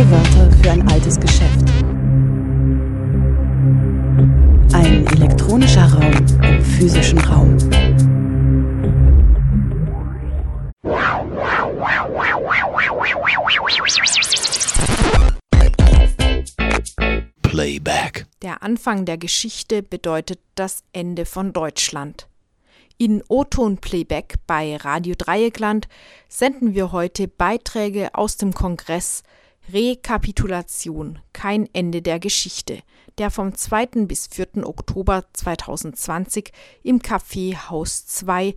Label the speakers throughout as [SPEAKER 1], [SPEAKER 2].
[SPEAKER 1] Neue Wörter für ein altes Geschäft. Ein elektronischer Raum im physischen Raum.
[SPEAKER 2] Playback.
[SPEAKER 3] Der Anfang der Geschichte bedeutet das Ende von Deutschland. In O-Ton Playback bei Radio Dreieckland senden wir heute Beiträge aus dem Kongress Rekapitulation, kein Ende der Geschichte, der vom 2. bis 4. Oktober 2020 im Café Haus 2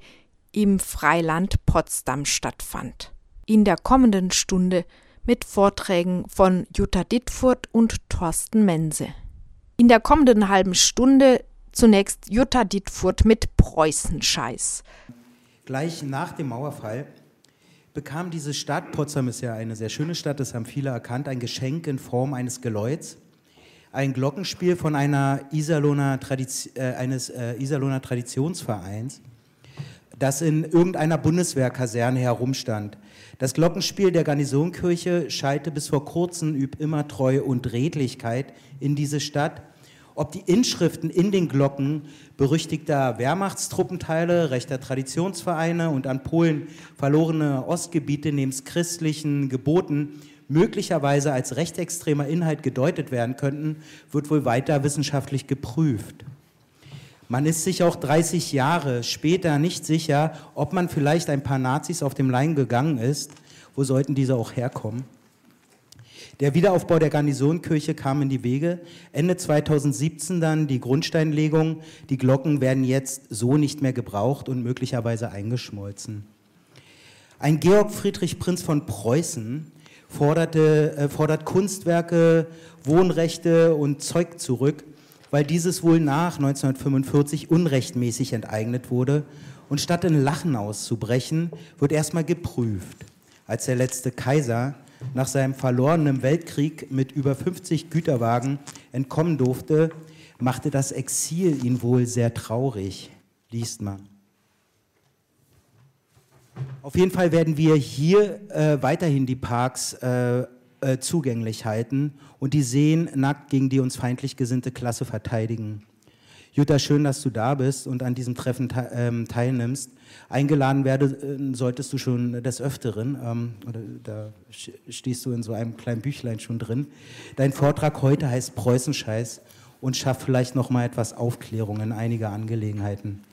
[SPEAKER 3] im Freiland Potsdam stattfand. In der kommenden Stunde mit Vorträgen von Jutta Dittfurt und Thorsten Mense. In der kommenden halben Stunde zunächst Jutta Dittfurt mit Preußenscheiß.
[SPEAKER 4] Gleich nach dem Mauerfall bekam diese Stadt, Potsdam ist ja eine sehr schöne Stadt, das haben viele erkannt, ein Geschenk in Form eines Geläuts, ein Glockenspiel von einer Iserlohner Tradiz äh, eines äh, Iserlohner Traditionsvereins, das in irgendeiner Bundeswehrkaserne herumstand. Das Glockenspiel der Garnisonkirche schallte bis vor kurzem üb immer Treue und Redlichkeit in diese Stadt. Ob die Inschriften in den Glocken berüchtigter Wehrmachtstruppenteile, rechter Traditionsvereine und an Polen verlorene Ostgebiete nebst christlichen Geboten möglicherweise als rechtsextremer Inhalt gedeutet werden könnten, wird wohl weiter wissenschaftlich geprüft. Man ist sich auch 30 Jahre später nicht sicher, ob man vielleicht ein paar Nazis auf dem Leim gegangen ist. Wo sollten diese auch herkommen? Der Wiederaufbau der Garnisonkirche kam in die Wege. Ende 2017 dann die Grundsteinlegung. Die Glocken werden jetzt so nicht mehr gebraucht und möglicherweise eingeschmolzen. Ein Georg Friedrich Prinz von Preußen forderte, äh, fordert Kunstwerke, Wohnrechte und Zeug zurück weil dieses wohl nach 1945 unrechtmäßig enteignet wurde. Und statt in Lachen auszubrechen, wird erstmal geprüft. Als der letzte Kaiser nach seinem verlorenen Weltkrieg mit über 50 Güterwagen entkommen durfte, machte das Exil ihn wohl sehr traurig, liest man. Auf jeden Fall werden wir hier äh, weiterhin die Parks äh, äh, zugänglich halten und die Seen nackt gegen die uns feindlich gesinnte Klasse verteidigen. Jutta, schön, dass du da bist und an diesem Treffen te ähm, teilnimmst. Eingeladen werde, äh, solltest du schon des Öfteren, ähm, oder da stehst du in so einem kleinen Büchlein schon drin. Dein Vortrag heute heißt Preußenscheiß und schafft vielleicht noch mal etwas Aufklärung in einige Angelegenheiten.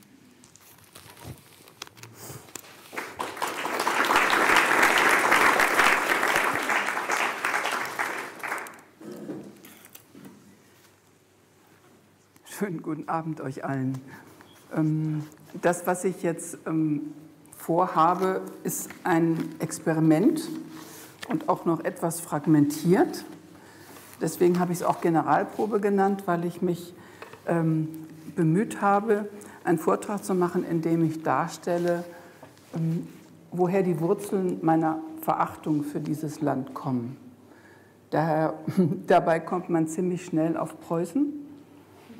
[SPEAKER 5] Schönen guten Abend euch allen. Ähm, das, was ich jetzt ähm, vorhabe, ist ein Experiment und auch noch etwas fragmentiert. Deswegen habe ich es auch Generalprobe genannt, weil ich mich ähm, bemüht habe, einen Vortrag zu machen, in dem ich darstelle, woher die Wurzeln meiner Verachtung für dieses Land kommen. Daher, dabei kommt man ziemlich schnell auf Preußen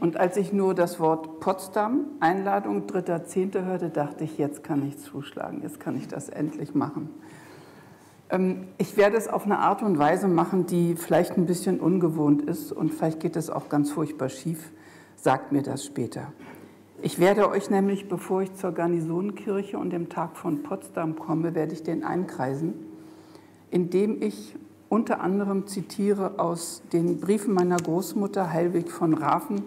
[SPEAKER 5] und als ich nur das Wort Potsdam, Einladung 3.10. hörte, dachte ich, jetzt kann ich zuschlagen, jetzt kann ich das endlich machen. Ähm, ich werde es auf eine Art und Weise machen, die vielleicht ein bisschen ungewohnt ist und vielleicht geht es auch ganz furchtbar schief. Sagt mir das später. Ich werde euch nämlich, bevor ich zur Garnisonenkirche und dem Tag von Potsdam komme, werde ich den einkreisen, indem ich unter anderem zitiere aus den Briefen meiner Großmutter Heilwig von Rafen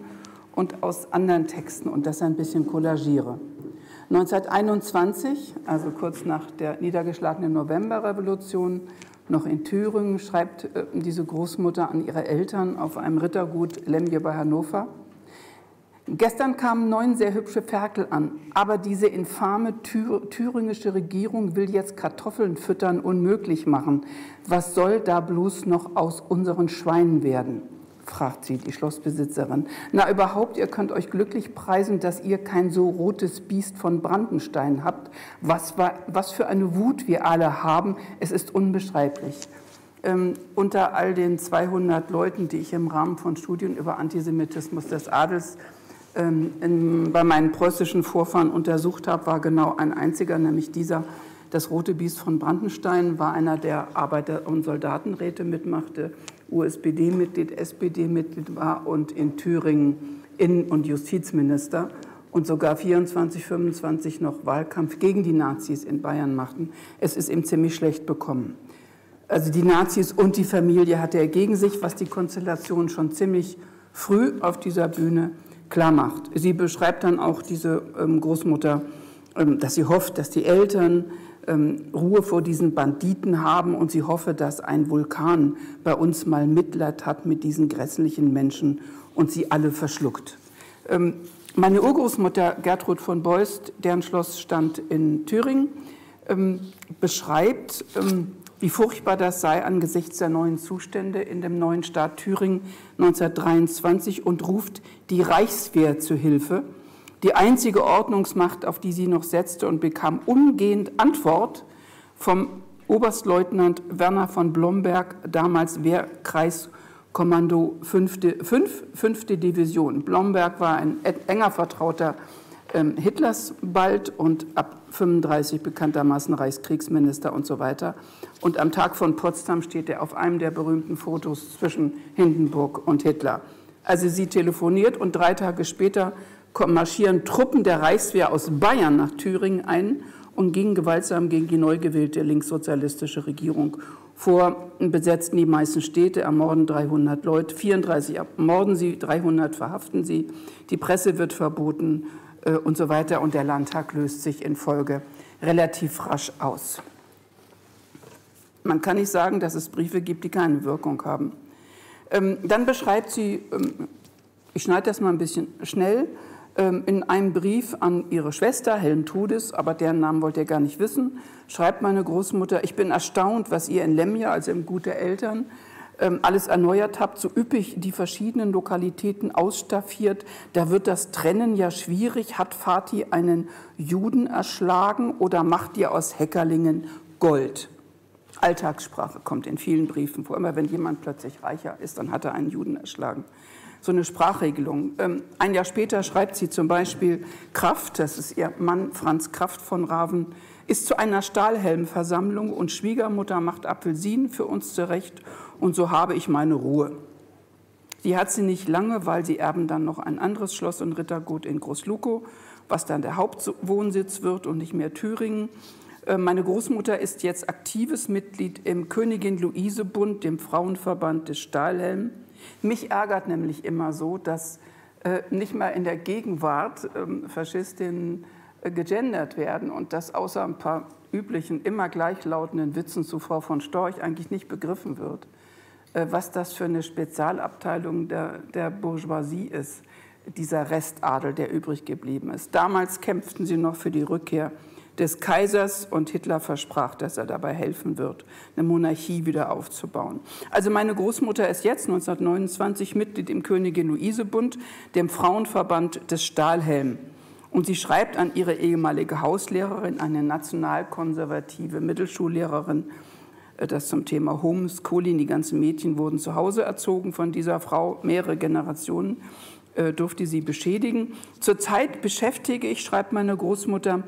[SPEAKER 5] und aus anderen Texten und das ein bisschen kollagiere. 1921, also kurz nach der niedergeschlagenen Novemberrevolution, noch in Thüringen, schreibt äh, diese Großmutter an ihre Eltern auf einem Rittergut Lemje bei Hannover. Gestern kamen neun sehr hübsche Ferkel an, aber diese infame thüringische Regierung will jetzt Kartoffeln füttern unmöglich machen. Was soll da bloß noch aus unseren Schweinen werden? Fragt sie, die Schlossbesitzerin. Na überhaupt, ihr könnt euch glücklich preisen, dass ihr kein so rotes Biest von Brandenstein habt. Was, war, was für eine Wut wir alle haben, es ist unbeschreiblich. Ähm, unter all den 200 Leuten, die ich im Rahmen von Studien über Antisemitismus des Adels ähm, in, bei meinen preußischen Vorfahren untersucht habe, war genau ein einziger, nämlich dieser, Das Rote Biest von Brandenstein war einer, der Arbeiter- und Soldatenräte mitmachte, USPD-Mitglied, SPD-Mitglied war und in Thüringen Innen- und Justizminister und sogar 24, 25 noch Wahlkampf gegen die Nazis in Bayern machten. Es ist ihm ziemlich schlecht bekommen. Also die Nazis und die Familie hatte er gegen sich, was die Konstellation schon ziemlich früh auf dieser Bühne klar macht. Sie beschreibt dann auch diese ähm, Großmutter, ähm, dass sie hofft, dass die Eltern Ruhe vor diesen Banditen haben und sie hoffe, dass ein Vulkan bei uns mal Mitleid hat mit diesen grässlichen Menschen und sie alle verschluckt. Ähm, meine Urgroßmutter Gertrud von Beust, deren Schloss stand in Thüringen, ähm, beschreibt, ähm, wie furchtbar das sei angesichts der neuen Zustände in dem neuen Staat Thüringen 1923 und ruft die Reichswehr zu Hilfe die einzige Ordnungsmacht, auf die sie noch setzte und bekam umgehend Antwort vom Oberstleutnant Werner von Blomberg, damals Wehrkreiskommando 5. 5, 5. Division. Blomberg war ein enger Vertrauter ähm, Hitlers bald und ab 35 bekanntermaßen Reichskriegsminister und so weiter. Und am Tag von Potsdam steht er auf einem der berühmten Fotos zwischen Hindenburg und Hitler. Also sie telefoniert und drei Tage später marschieren Truppen der Reichswehr aus Bayern nach Thüringen ein und gingen gewaltsam gegen die neu gewählte linkssozialistische Regierung vor, besetzten die meisten Städte, ermorden 300 Leute, 34 ermorden sie, 300 verhaften sie, die Presse wird verboten äh, und so weiter und der Landtag löst sich in Folge relativ rasch aus. Man kann nicht sagen, dass es Briefe gibt, die keine Wirkung haben. Ähm, dann beschreibt sie, ähm, ich schneide das mal ein bisschen schnell, in einem Brief an ihre Schwester, Helen Tudis, aber deren Namen wollt ihr gar nicht wissen, schreibt meine Großmutter, ich bin erstaunt, was ihr in Lemja, also im Gut der Eltern, ähm, alles erneuert habt, so üppig die verschiedenen Lokalitäten ausstaffiert. Da wird das Trennen ja schwierig. Hat Fatih einen Juden erschlagen oder macht ihr aus Heckerlingen Gold? Alltagssprache kommt in vielen Briefen vor. Immer wenn jemand plötzlich reicher ist, dann hat er einen Juden erschlagen so eine Sprachregelung. Ähm, ein Jahr später schreibt sie zum Beispiel, Kraft, das ist ihr Mann Franz Kraft von Raven, ist zu einer Stahlhelmversammlung und Schwiegermutter macht Apfelsinen für uns zurecht und so habe ich meine Ruhe. Die hat sie nicht lange, weil sie erben dann noch ein anderes Schloss und Rittergut in Großlukow, was dann der Hauptwohnsitz wird und nicht mehr Thüringen. Äh, meine Großmutter ist jetzt aktives Mitglied im Königin Luise Bund, dem Frauenverband des Stahlhelm. Mich ärgert nämlich immer so, dass äh, nicht mal in der Gegenwart ähm, Faschistinnen äh, gegendert werden und dass außer ein paar üblichen, immer gleichlautenden Witzen zu Frau von Storch eigentlich nicht begriffen wird, äh, was das für eine Spezialabteilung der, der Bourgeoisie ist, dieser Restadel, der übrig geblieben ist. Damals kämpften sie noch für die Rückkehr des Kaisers und Hitler versprach, dass er dabei helfen wird, eine Monarchie wieder aufzubauen. Also meine Großmutter ist jetzt 1929 Mitglied im Königin-Luise-Bund, dem Frauenverband des Stahlhelm. Und sie schreibt an ihre ehemalige Hauslehrerin, eine nationalkonservative Mittelschullehrerin, äh, das zum Thema Homeschooling. Die ganzen Mädchen wurden zu Hause erzogen von dieser Frau, mehrere Generationen äh, durfte sie beschädigen. Zurzeit beschäftige ich, schreibt meine Großmutter,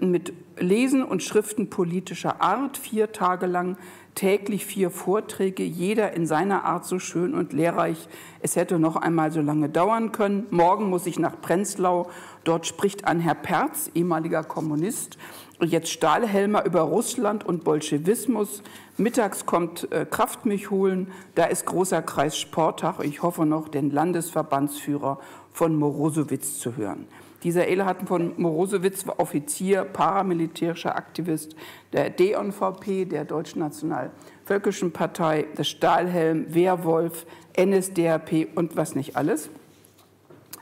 [SPEAKER 5] mit Lesen und Schriften politischer Art, vier Tage lang täglich vier Vorträge, jeder in seiner Art so schön und lehrreich. Es hätte noch einmal so lange dauern können. Morgen muss ich nach Prenzlau. Dort spricht ein Herr Perz, ehemaliger Kommunist, jetzt Stahlhelmer über Russland und Bolschewismus. Mittags kommt äh, Kraftmilch holen. Da ist großer Kreis Sporttag. Ich hoffe noch, den Landesverbandsführer von Morosowitz zu hören. Dieser Eilhardt von Morosewitz war Offizier, paramilitärischer Aktivist der DNVP, der Deutschen Nationalvölkischen Partei, des Stahlhelm, Wehrwolf, NSDAP und was nicht alles.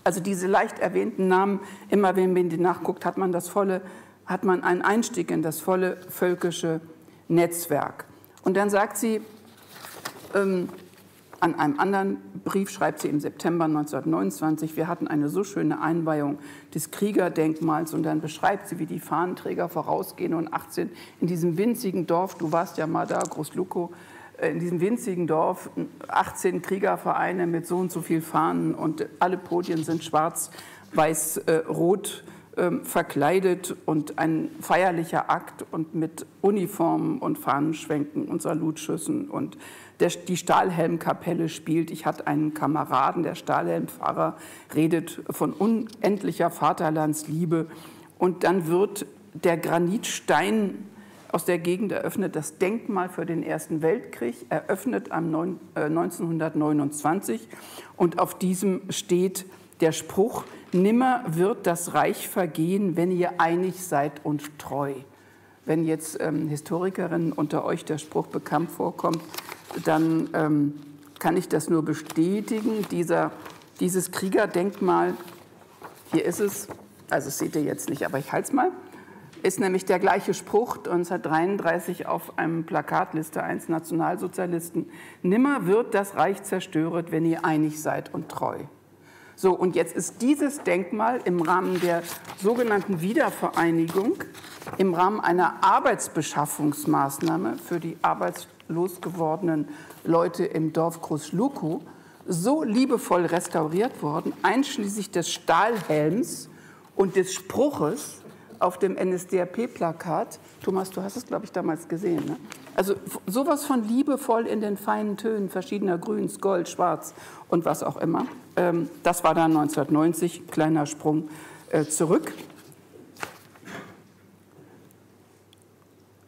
[SPEAKER 5] Also diese leicht erwähnten Namen, immer wenn man die nachguckt, hat man das volle, hat man einen Einstieg in das volle völkische Netzwerk. Und dann sagt sie, ähm, an einem anderen Brief schreibt sie im September 1929, wir hatten eine so schöne Einweihung des Kriegerdenkmals. Und dann beschreibt sie, wie die Fahnenträger vorausgehen und 18 in diesem winzigen Dorf, du warst ja mal da, Großluko, äh, in diesem winzigen Dorf 18 Kriegervereine mit so und so viel Fahnen und alle Podien sind schwarz, weiß, äh, rot ähm, verkleidet und ein feierlicher Akt und mit Uniformen und Fahnenschwenken und Salutschüssen und der, die Stahlhelmkapelle spielt. Ich hatte einen Kameraden, der Stahlhelmpfarrer, redet von unendlicher Vaterlandsliebe und dann wird der Granitstein aus der Gegend eröffnet, das Denkmal für den Ersten Weltkrieg, eröffnet am 9, äh, 1929 und auf diesem steht der Spruch, nimmer wird das Reich vergehen, wenn ihr einig seid und treu. Wenn jetzt ähm, Historikerinnen unter euch der Spruch bekannt vorkommt, dann ähm, kann ich das nur bestätigen. Dieser, dieses Kriegerdenkmal, hier ist es, also das seht ihr jetzt nicht, aber ich halte es mal, ist nämlich der gleiche Spruch 1933 auf einem Plakatliste 1 Nationalsozialisten. Nimmer wird das Reich zerstört, wenn ihr einig seid und treu. So, und jetzt ist dieses Denkmal im Rahmen der sogenannten Wiedervereinigung, im Rahmen einer Arbeitsbeschaffungsmaßnahme für die arbeitslos gewordenen Leute im Dorf Großluku so liebevoll restauriert worden, einschließlich des Stahlhelms und des Spruches auf dem NSDAP-Plakat. Thomas, du hast es, glaube ich, damals gesehen. Ne? Also sowas von liebevoll in den feinen Tönen verschiedener Grüns, Gold, Schwarz und was auch immer. Ähm, das war dann 1990, kleiner Sprung äh, zurück.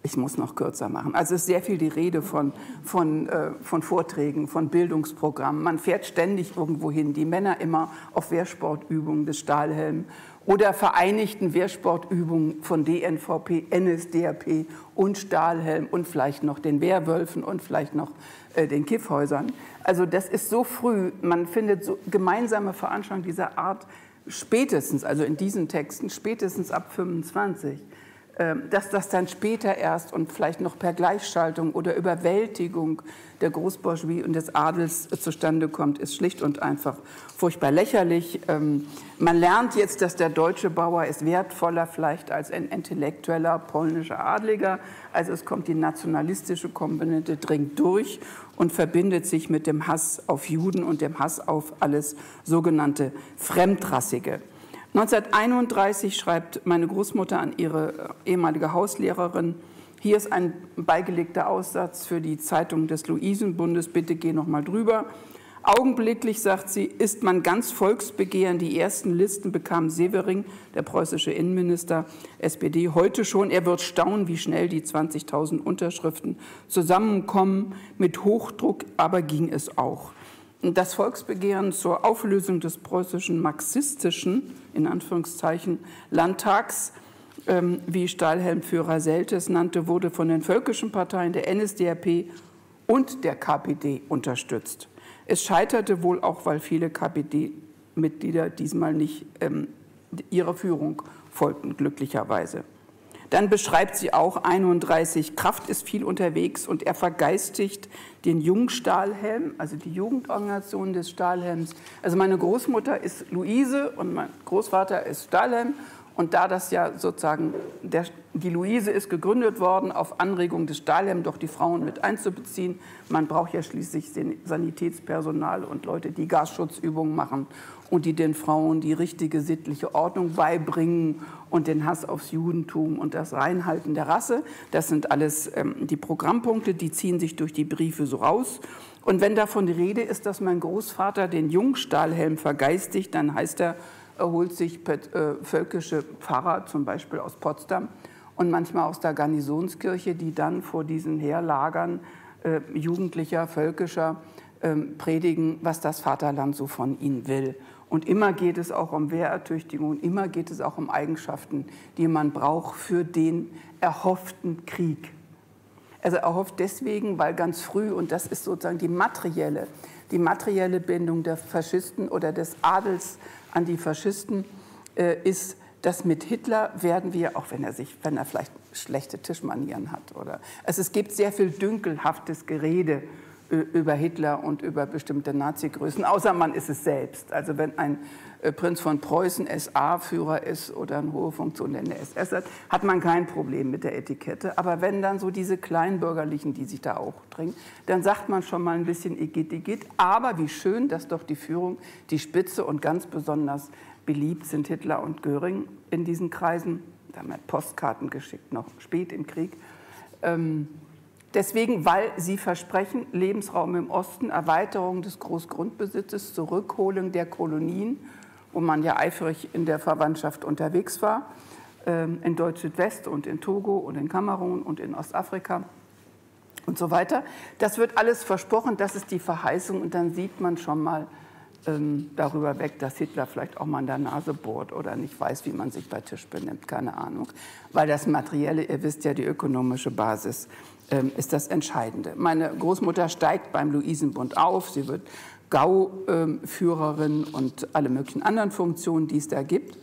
[SPEAKER 5] Ich muss noch kürzer machen. Also ist sehr viel die Rede von, von, äh, von Vorträgen, von Bildungsprogrammen. Man fährt ständig irgendwo hin. Die Männer immer auf Wehrsportübungen des Stahlhelm oder vereinigten Wehrsportübungen von DNVP, NSDAP und Stahlhelm und vielleicht noch den Wehrwölfen und vielleicht noch äh, den Kiffhäusern. Also das ist so früh, man findet so gemeinsame Veranstaltungen dieser Art spätestens, also in diesen Texten, spätestens ab 25. Ähm, dass das dann später erst und vielleicht noch per Gleichschaltung oder Überwältigung der Großbourgeoisie und des Adels zustande kommt, ist schlicht und einfach furchtbar lächerlich. Ähm, man lernt jetzt, dass der deutsche Bauer ist wertvoller vielleicht als ein intellektueller polnischer Adliger. Also es kommt die nationalistische Komponente dringt durch und verbindet sich mit dem Hass auf Juden und dem Hass auf alles sogenannte Fremdrassige. 1931 schreibt meine Großmutter an ihre äh, ehemalige Hauslehrerin, hier ist ein beigelegter Aussatz für die Zeitung des Luisenbundes, bitte geh noch mal drüber. Augenblicklich, sagt sie, ist man ganz volksbegehren. Die ersten Listen bekam Severing, der preußische Innenminister, SPD, heute schon. Er wird staunen, wie schnell die 20.000 Unterschriften zusammenkommen. Mit Hochdruck aber ging es auch. Das Volksbegehren zur Auflösung des preußischen marxistischen in Anführungszeichen Landtags, ähm, wie Stahlhelmführer Seltes nannte, wurde von den völkischen Parteien der NSDAP und der KPD unterstützt. Es scheiterte wohl auch, weil viele KPD-Mitglieder diesmal nicht ähm, ihrer Führung folgten, glücklicherweise. Dann beschreibt sie auch 31, Kraft ist viel unterwegs und er vergeistigt den Jungstahlhelm, also die Jugendorganisation des Stahlhelms. Also meine Großmutter ist Luise und mein Großvater ist Stahlhelm. Und da das ja sozusagen, der, die Luise ist gegründet worden auf Anregung des Stahlhelm, doch die Frauen mit einzubeziehen. Man braucht ja schließlich Sanitätspersonal und Leute, die Gasschutzübungen machen und die den Frauen die richtige sittliche Ordnung beibringen und den Hass aufs Judentum und das Reinhalten der Rasse. Das sind alles ähm, die Programmpunkte, die ziehen sich durch die Briefe so raus. Und wenn davon die Rede ist, dass mein Großvater den Jungstahlhelm vergeistigt, dann heißt er holt sich äh, völkische Pfarrer, zum Beispiel aus Potsdam und manchmal aus der Garnisonskirche, die dann vor diesen Heerlagern äh, jugendlicher, völkischer äh, predigen, was das Vaterland so von ihnen will. Und immer geht es auch um Wehrertüchtigung, immer geht es auch um Eigenschaften, die man braucht für den erhofften Krieg. Also erhofft deswegen, weil ganz früh, und das ist sozusagen die materielle, die materielle Bindung der Faschisten oder des Adels an die Faschisten, äh, ist, dass mit Hitler werden wir, auch wenn er sich, wenn er vielleicht schlechte Tischmanieren hat, oder also es gibt sehr viel dünkelhaftes Gerede über Hitler und über bestimmte Nazi-Größen, außer man ist es selbst. Also wenn ein äh, Prinz von Preußen SA-Führer ist oder eine hohe Funktion in der SS hat, hat man kein Problem mit der Etikette. Aber wenn dann so diese Kleinbürgerlichen, die sich da auch drängen, dann sagt man schon mal ein bisschen Igitt, Igitt. Aber wie schön, dass doch die Führung, die Spitze und ganz besonders beliebt sind Hitler und Göring in diesen Kreisen. Da haben wir Postkarten geschickt, noch spät im Krieg. Ähm, Deswegen, weil sie versprechen, Lebensraum im Osten, Erweiterung des Großgrundbesitzes, Zurückholung der Kolonien wo man ja eifrig in der Verwandtschaft unterwegs war, ähm, in Deutsch-Südwest und in Togo und in Kamerun und in Ostafrika und so weiter. Das wird alles versprochen, das ist die Verheißung und dann sieht man schon mal ähm, darüber weg, dass Hitler vielleicht auch mal an der Nase bohrt oder nicht weiß, wie man sich bei Tisch benimmt, keine Ahnung. Weil das Materielle, ihr wisst ja, die ökonomische Basis ähm, ist das Entscheidende. Meine Großmutter steigt beim Luisenbund auf, sie wird Gauführerin und alle möglichen anderen Funktionen, die es da gibt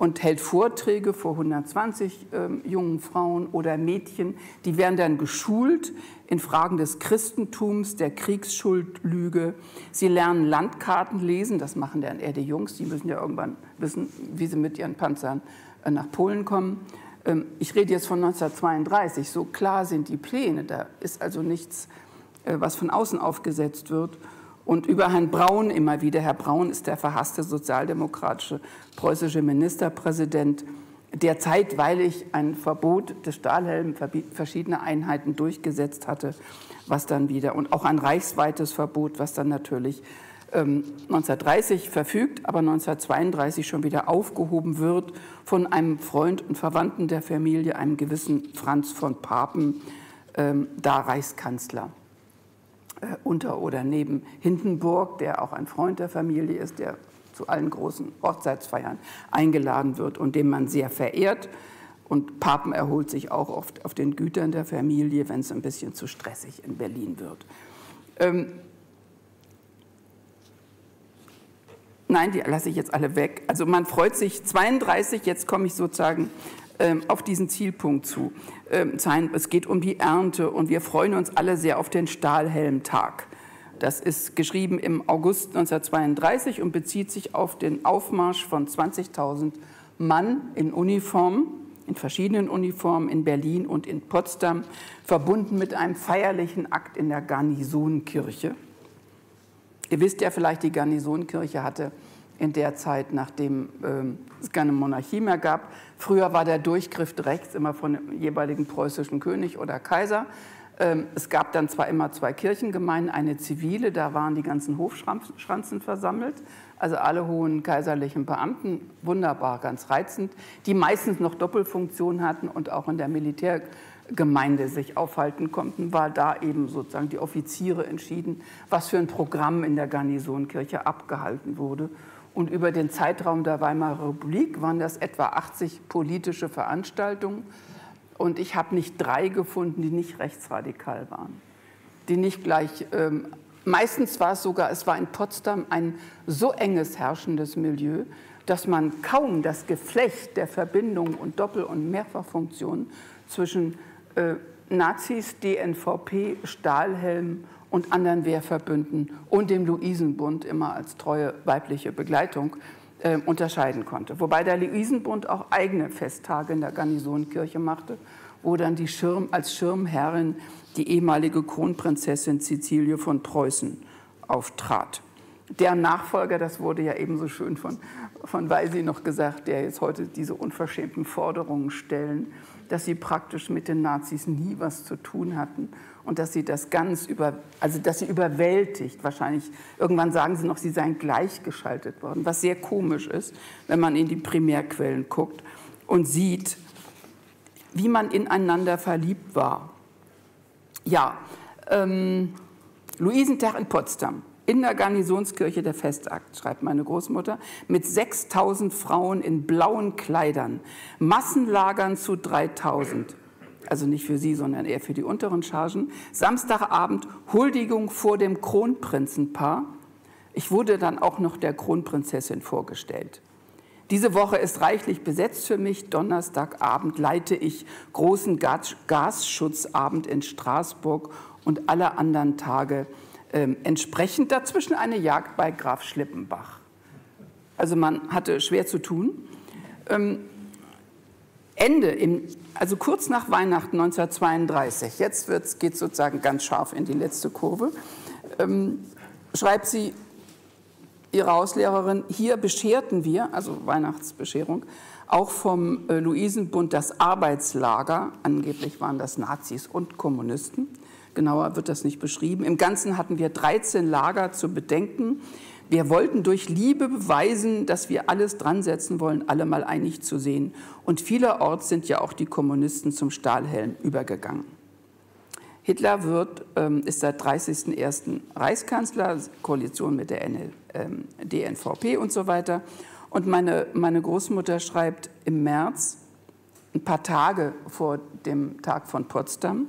[SPEAKER 5] und hält Vorträge vor 120 ähm, jungen Frauen oder Mädchen. Die werden dann geschult in Fragen des Christentums, der Kriegsschuldlüge. Sie lernen Landkarten lesen, das machen dann eher die Jungs, die müssen ja irgendwann wissen, wie sie mit ihren Panzern äh, nach Polen kommen. Ähm, ich rede jetzt von 1932, so klar sind die Pläne, da ist also nichts, äh, was von außen aufgesetzt wird. Und über Herrn Braun immer wieder. Herr Braun ist der verhasste sozialdemokratische preußische Ministerpräsident, der zeitweilig ein Verbot des Stahlhelms verschiedener Einheiten durchgesetzt hatte, was dann wieder, und auch ein reichsweites Verbot, was dann natürlich ähm, 1930 verfügt, aber 1932 schon wieder aufgehoben wird von einem Freund und Verwandten der Familie, einem gewissen Franz von Papen, ähm, da Reichskanzler. Äh, unter oder neben Hindenburg, der auch ein Freund der Familie ist, der zu allen großen Hochzeitsfeiern eingeladen wird und dem man sehr verehrt. Und Papen erholt sich auch oft auf den Gütern der Familie, wenn es ein bisschen zu stressig in Berlin wird. Ähm Nein, die lasse ich jetzt alle weg. Also man freut sich 32, jetzt komme ich sozusagen auf diesen Zielpunkt zu. Ähm, es geht um die Ernte und wir freuen uns alle sehr auf den Stahlhelmtag. Das ist geschrieben im August 1932 und bezieht sich auf den Aufmarsch von 20.000 Mann in Uniform, in verschiedenen Uniformen in Berlin und in Potsdam, verbunden mit einem feierlichen Akt in der Garnisonkirche. Ihr wisst ja vielleicht, die Garnisonkirche hatte in der Zeit, nachdem ähm, es keine Monarchie mehr gab. Früher war der Durchgriff rechts immer von dem jeweiligen preußischen König oder Kaiser. Ähm, es gab dann zwar immer zwei Kirchengemeinden, eine zivile, da waren die ganzen Hofschranzen versammelt, also alle hohen kaiserlichen Beamten, wunderbar, ganz reizend, die meistens noch Doppelfunktion hatten und auch in der Militärgemeinde sich aufhalten konnten, war da eben sozusagen die Offiziere entschieden, was für ein Programm in der Garnisonkirche abgehalten wurde. Und über den Zeitraum der Weimarer Republik waren das etwa 80 politische Veranstaltungen. Und ich habe nicht drei gefunden, die nicht rechtsradikal waren. Die nicht gleich, ähm, meistens war es sogar, es war in Potsdam ein so enges herrschendes Milieu, dass man kaum das Geflecht der Verbindung und Doppel- und Mehrfachfunktionen zwischen äh, Nazis, DNVP, Stahlhelm und anderen Wehrverbünden und dem Luisenbund immer als treue weibliche Begleitung äh, unterscheiden konnte. Wobei der Luisenbund auch eigene Festtage in der Garnisonkirche machte, wo dann die Schirm, als Schirmherrin die ehemalige Kronprinzessin Cecilie von Preußen auftrat. Der Nachfolger, das wurde ja ebenso schön von, von Weisi noch gesagt, der jetzt heute diese unverschämten Forderungen stellen, dass sie praktisch mit den Nazis nie was zu tun hatten und dass sie das ganz über, also dass sie überwältigt, wahrscheinlich, irgendwann sagen sie noch, sie seien gleichgeschaltet worden, was sehr komisch ist, wenn man in die Primärquellen guckt und sieht, wie man ineinander verliebt war. Ja, ähm, Luisentag in Potsdam in der Garnisonskirche der Festakt, schreibt meine Großmutter, mit 6000 Frauen in blauen Kleidern, Massenlagern zu 3000. Also nicht für sie, sondern eher für die unteren Chargen. Samstagabend Huldigung vor dem Kronprinzenpaar. Ich wurde dann auch noch der Kronprinzessin vorgestellt. Diese Woche ist reichlich besetzt für mich. Donnerstagabend leite ich großen Gasschutzabend in Straßburg und alle anderen Tage ähm, entsprechend dazwischen eine Jagd bei Graf Schlippenbach. Also man hatte schwer zu tun. Ähm, Ende, im, also kurz nach Weihnachten 1932, jetzt geht es sozusagen ganz scharf in die letzte Kurve, ähm, schreibt sie ihre Hauslehrerin, hier bescherten wir, also Weihnachtsbescherung, auch vom äh, Luisenbund das Arbeitslager, angeblich waren das Nazis und Kommunisten, genauer wird das nicht beschrieben. Im Ganzen hatten wir 13 Lager zu bedenken. Wir wollten durch Liebe beweisen, dass wir alles dran setzen wollen, alle mal einig zu sehen. Und vielerorts sind ja auch die Kommunisten zum Stahlhelm übergegangen. Hitler wird, ähm, ist seit 30.01. Reichskanzler, Koalition mit der NL, ähm, DNVP und so weiter. Und meine, meine Großmutter schreibt im März, ein paar Tage vor dem Tag von Potsdam,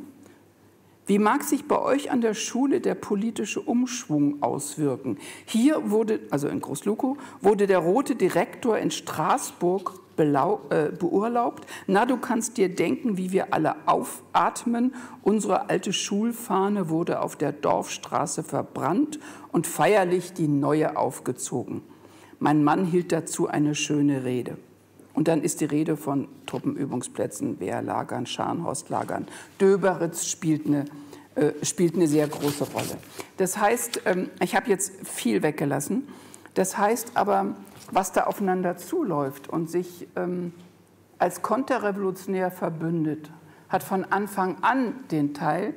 [SPEAKER 5] wie mag sich bei euch an der Schule der politische Umschwung auswirken? Hier wurde, also in Großlukow, wurde der rote Direktor in Straßburg äh, beurlaubt. Na, du kannst dir denken, wie wir alle aufatmen. Unsere alte Schulfahne wurde auf der Dorfstraße verbrannt und feierlich die neue aufgezogen. Mein Mann hielt dazu eine schöne Rede. Und dann ist die Rede von Truppenübungsplätzen, Wehrlagern, Scharnhorstlagern. Döberitz spielt eine, äh, spielt eine sehr große Rolle. Das heißt, ähm, ich habe jetzt viel weggelassen. Das heißt aber, was da aufeinander zuläuft und sich ähm, als konterrevolutionär verbündet, hat von Anfang an den Teil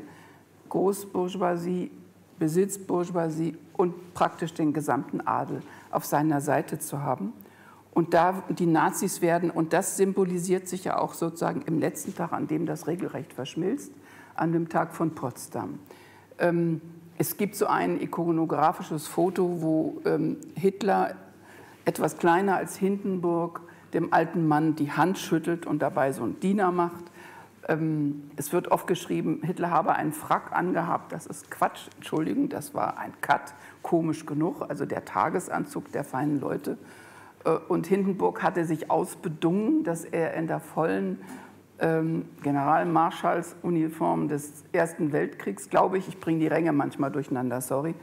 [SPEAKER 5] Großbourgeoisie, Besitzbourgeoisie und praktisch den gesamten Adel auf seiner Seite zu haben. Und da die Nazis werden, und das symbolisiert sich ja auch sozusagen im letzten Tag, an dem das regelrecht verschmilzt, an dem Tag von Potsdam. Ähm, es gibt so ein ikonografisches Foto, wo ähm, Hitler etwas kleiner als Hindenburg dem alten Mann die Hand schüttelt und dabei so einen Diener macht. Ähm, es wird oft geschrieben, Hitler habe einen Frack angehabt. Das ist Quatsch, Entschuldigung, das war ein Cut, komisch genug, also der Tagesanzug der feinen Leute. Äh, und Hindenburg hatte sich ausbedungen, dass er in der vollen ähm, Generalmarschallsuniform des Ersten Weltkriegs, glaube ich, ich bringe die Ränge manchmal durcheinander, sorry,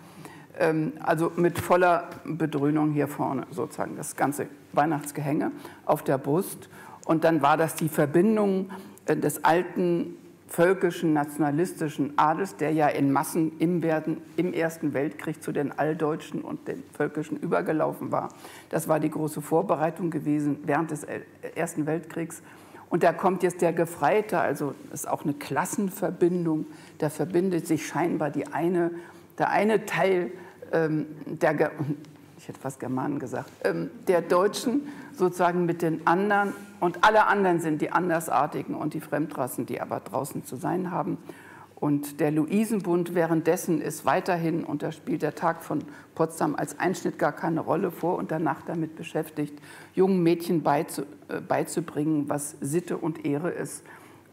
[SPEAKER 5] ähm, also mit voller Bedröhnung hier vorne sozusagen, das ganze Weihnachtsgehänge auf der Brust. Und dann war das die Verbindung äh, des alten völkischen, nationalistischen Adels, der ja in Massen im, Werden, im Ersten Weltkrieg zu den Alldeutschen und den Völkischen übergelaufen war. Das war die große Vorbereitung gewesen während des Ersten Weltkriegs. Und da kommt jetzt der Gefreite, also ist auch eine Klassenverbindung. Da verbindet sich scheinbar die eine, der eine Teil ähm, der, ich hätte fast Germanen gesagt, ähm, der Deutschen sozusagen mit den anderen und alle anderen sind die Andersartigen und die Fremdrassen, die aber draußen zu sein haben. Und der Luisenbund währenddessen ist weiterhin, und da spielt der Tag von Potsdam als Einschnitt gar keine Rolle vor und danach damit beschäftigt, jungen Mädchen äh, beizubringen, was Sitte und Ehre ist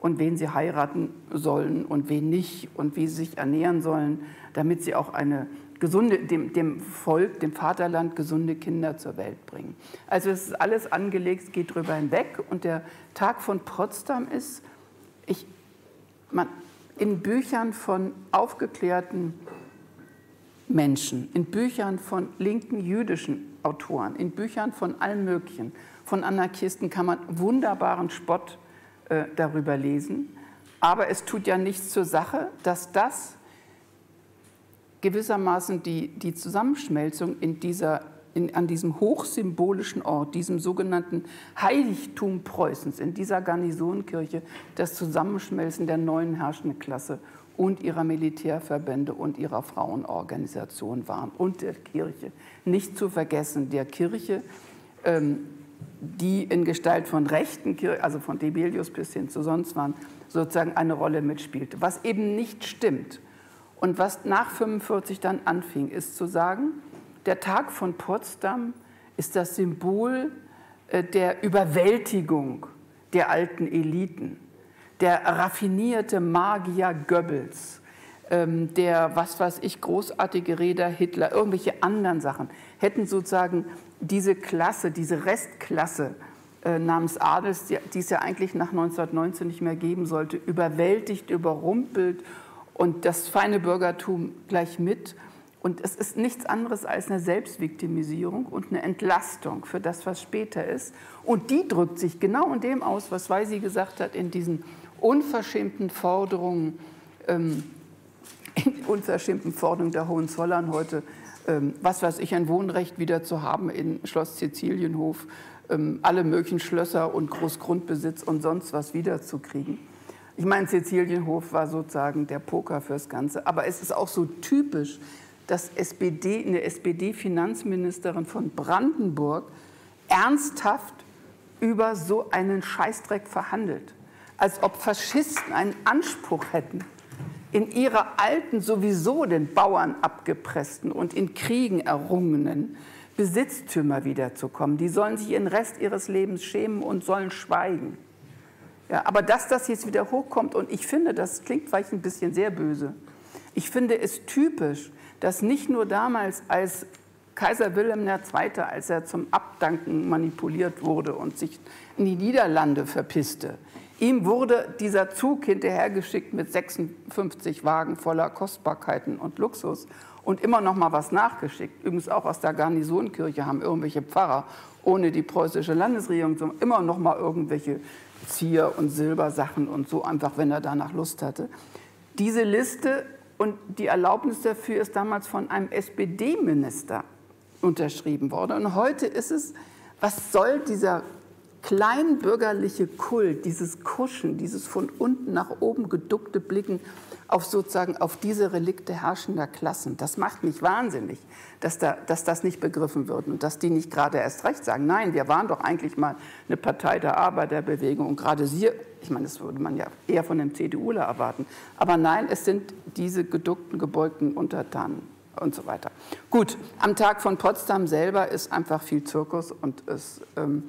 [SPEAKER 5] und wen sie heiraten sollen und wen nicht und wie sie sich ernähren sollen, damit sie auch eine gesunde, dem, dem Volk, dem Vaterland gesunde Kinder zur Welt bringen. Also es ist alles angelegt, geht drüber hinweg. Und der Tag von Potsdam ist, ich, man, in Büchern von aufgeklärten Menschen, in Büchern von linken jüdischen Autoren, in Büchern von allen möglichen, von Anarchisten kann man wunderbaren Spott äh, darüber lesen. Aber es tut ja nichts zur Sache, dass das gewissermaßen die, die Zusammenschmelzung in dieser, in, an diesem hochsymbolischen Ort, diesem sogenannten Heiligtum Preußens, in dieser Garnisonkirche, das Zusammenschmelzen der neuen herrschenden Klasse und ihrer Militärverbände und ihrer Frauenorganisation waren und der Kirche. Nicht zu vergessen, der Kirche, ähm, die in Gestalt von rechten Kirchen, also von Debelius bis hin zu sonst waren, sozusagen eine Rolle mitspielte. Was eben nicht stimmt, und was nach 45 dann anfing, ist zu sagen, der Tag von Potsdam ist das Symbol äh, der Überwältigung der alten Eliten, der raffinierte Magier Goebbels, ähm, der, was weiß ich, großartige Räder Hitler, irgendwelche anderen Sachen, hätten sozusagen diese Klasse, diese Restklasse äh, namens Adels, die es ja eigentlich nach 1919 nicht mehr geben sollte, überwältigt, überrumpelt und das feine Bürgertum gleich mit. Und es ist nichts anderes als eine Selbstviktimisierung und eine Entlastung für das, was später ist. Und die drückt sich genau in dem aus, was Weisi gesagt hat, in diesen unverschämten Forderungen, ähm, in unverschämten Forderungen der Hohenzollern heute, ähm, was weiß ich, ein Wohnrecht wieder zu haben in Schloss Sizilienhof, ähm, alle möglichen Schlösser und Großgrundbesitz und sonst was wiederzukriegen. Ich meine, Sizilienhof war sozusagen der Poker fürs Ganze. Aber es ist auch so typisch, dass SPD, eine SPD-Finanzministerin von Brandenburg ernsthaft über so einen Scheißdreck verhandelt. Als ob Faschisten einen Anspruch hätten, in ihrer alten, sowieso den Bauern abgepressten und in Kriegen errungenen Besitztümer wiederzukommen. Die sollen sich ihren Rest ihres Lebens schämen und sollen schweigen. Ja, aber dass das jetzt wieder hochkommt, und ich finde, das klingt vielleicht ein bisschen sehr böse, ich finde es typisch, dass nicht nur damals als Kaiser Wilhelm II., als er zum Abdanken manipuliert wurde und sich in die Niederlande verpisste, ihm wurde dieser Zug hinterhergeschickt mit 56 Wagen voller Kostbarkeiten und Luxus und immer noch mal was nachgeschickt. Übrigens auch aus der Garnisonkirche haben irgendwelche Pfarrer ohne die preußische Landesregierung immer noch mal irgendwelche Zier- und Silbersachen und so einfach, wenn er danach Lust hatte. Diese Liste und die Erlaubnis dafür ist damals von einem SPD-Minister unterschrieben worden. Und heute ist es, was soll dieser kleinbürgerliche Kult, dieses Kuschen, dieses von unten nach oben geduckte Blicken auf sozusagen auf diese Relikte herrschender Klassen. Das macht mich wahnsinnig, dass, da, dass das nicht begriffen wird und dass die nicht gerade erst recht sagen, nein, wir waren doch eigentlich mal eine Partei der Arbeiterbewegung und gerade Sie, ich meine, das würde man ja eher von einem CDUler erwarten, aber nein, es sind diese geduckten, gebeugten Untertanen und so weiter. Gut, am Tag von Potsdam selber ist einfach viel Zirkus und es, ähm,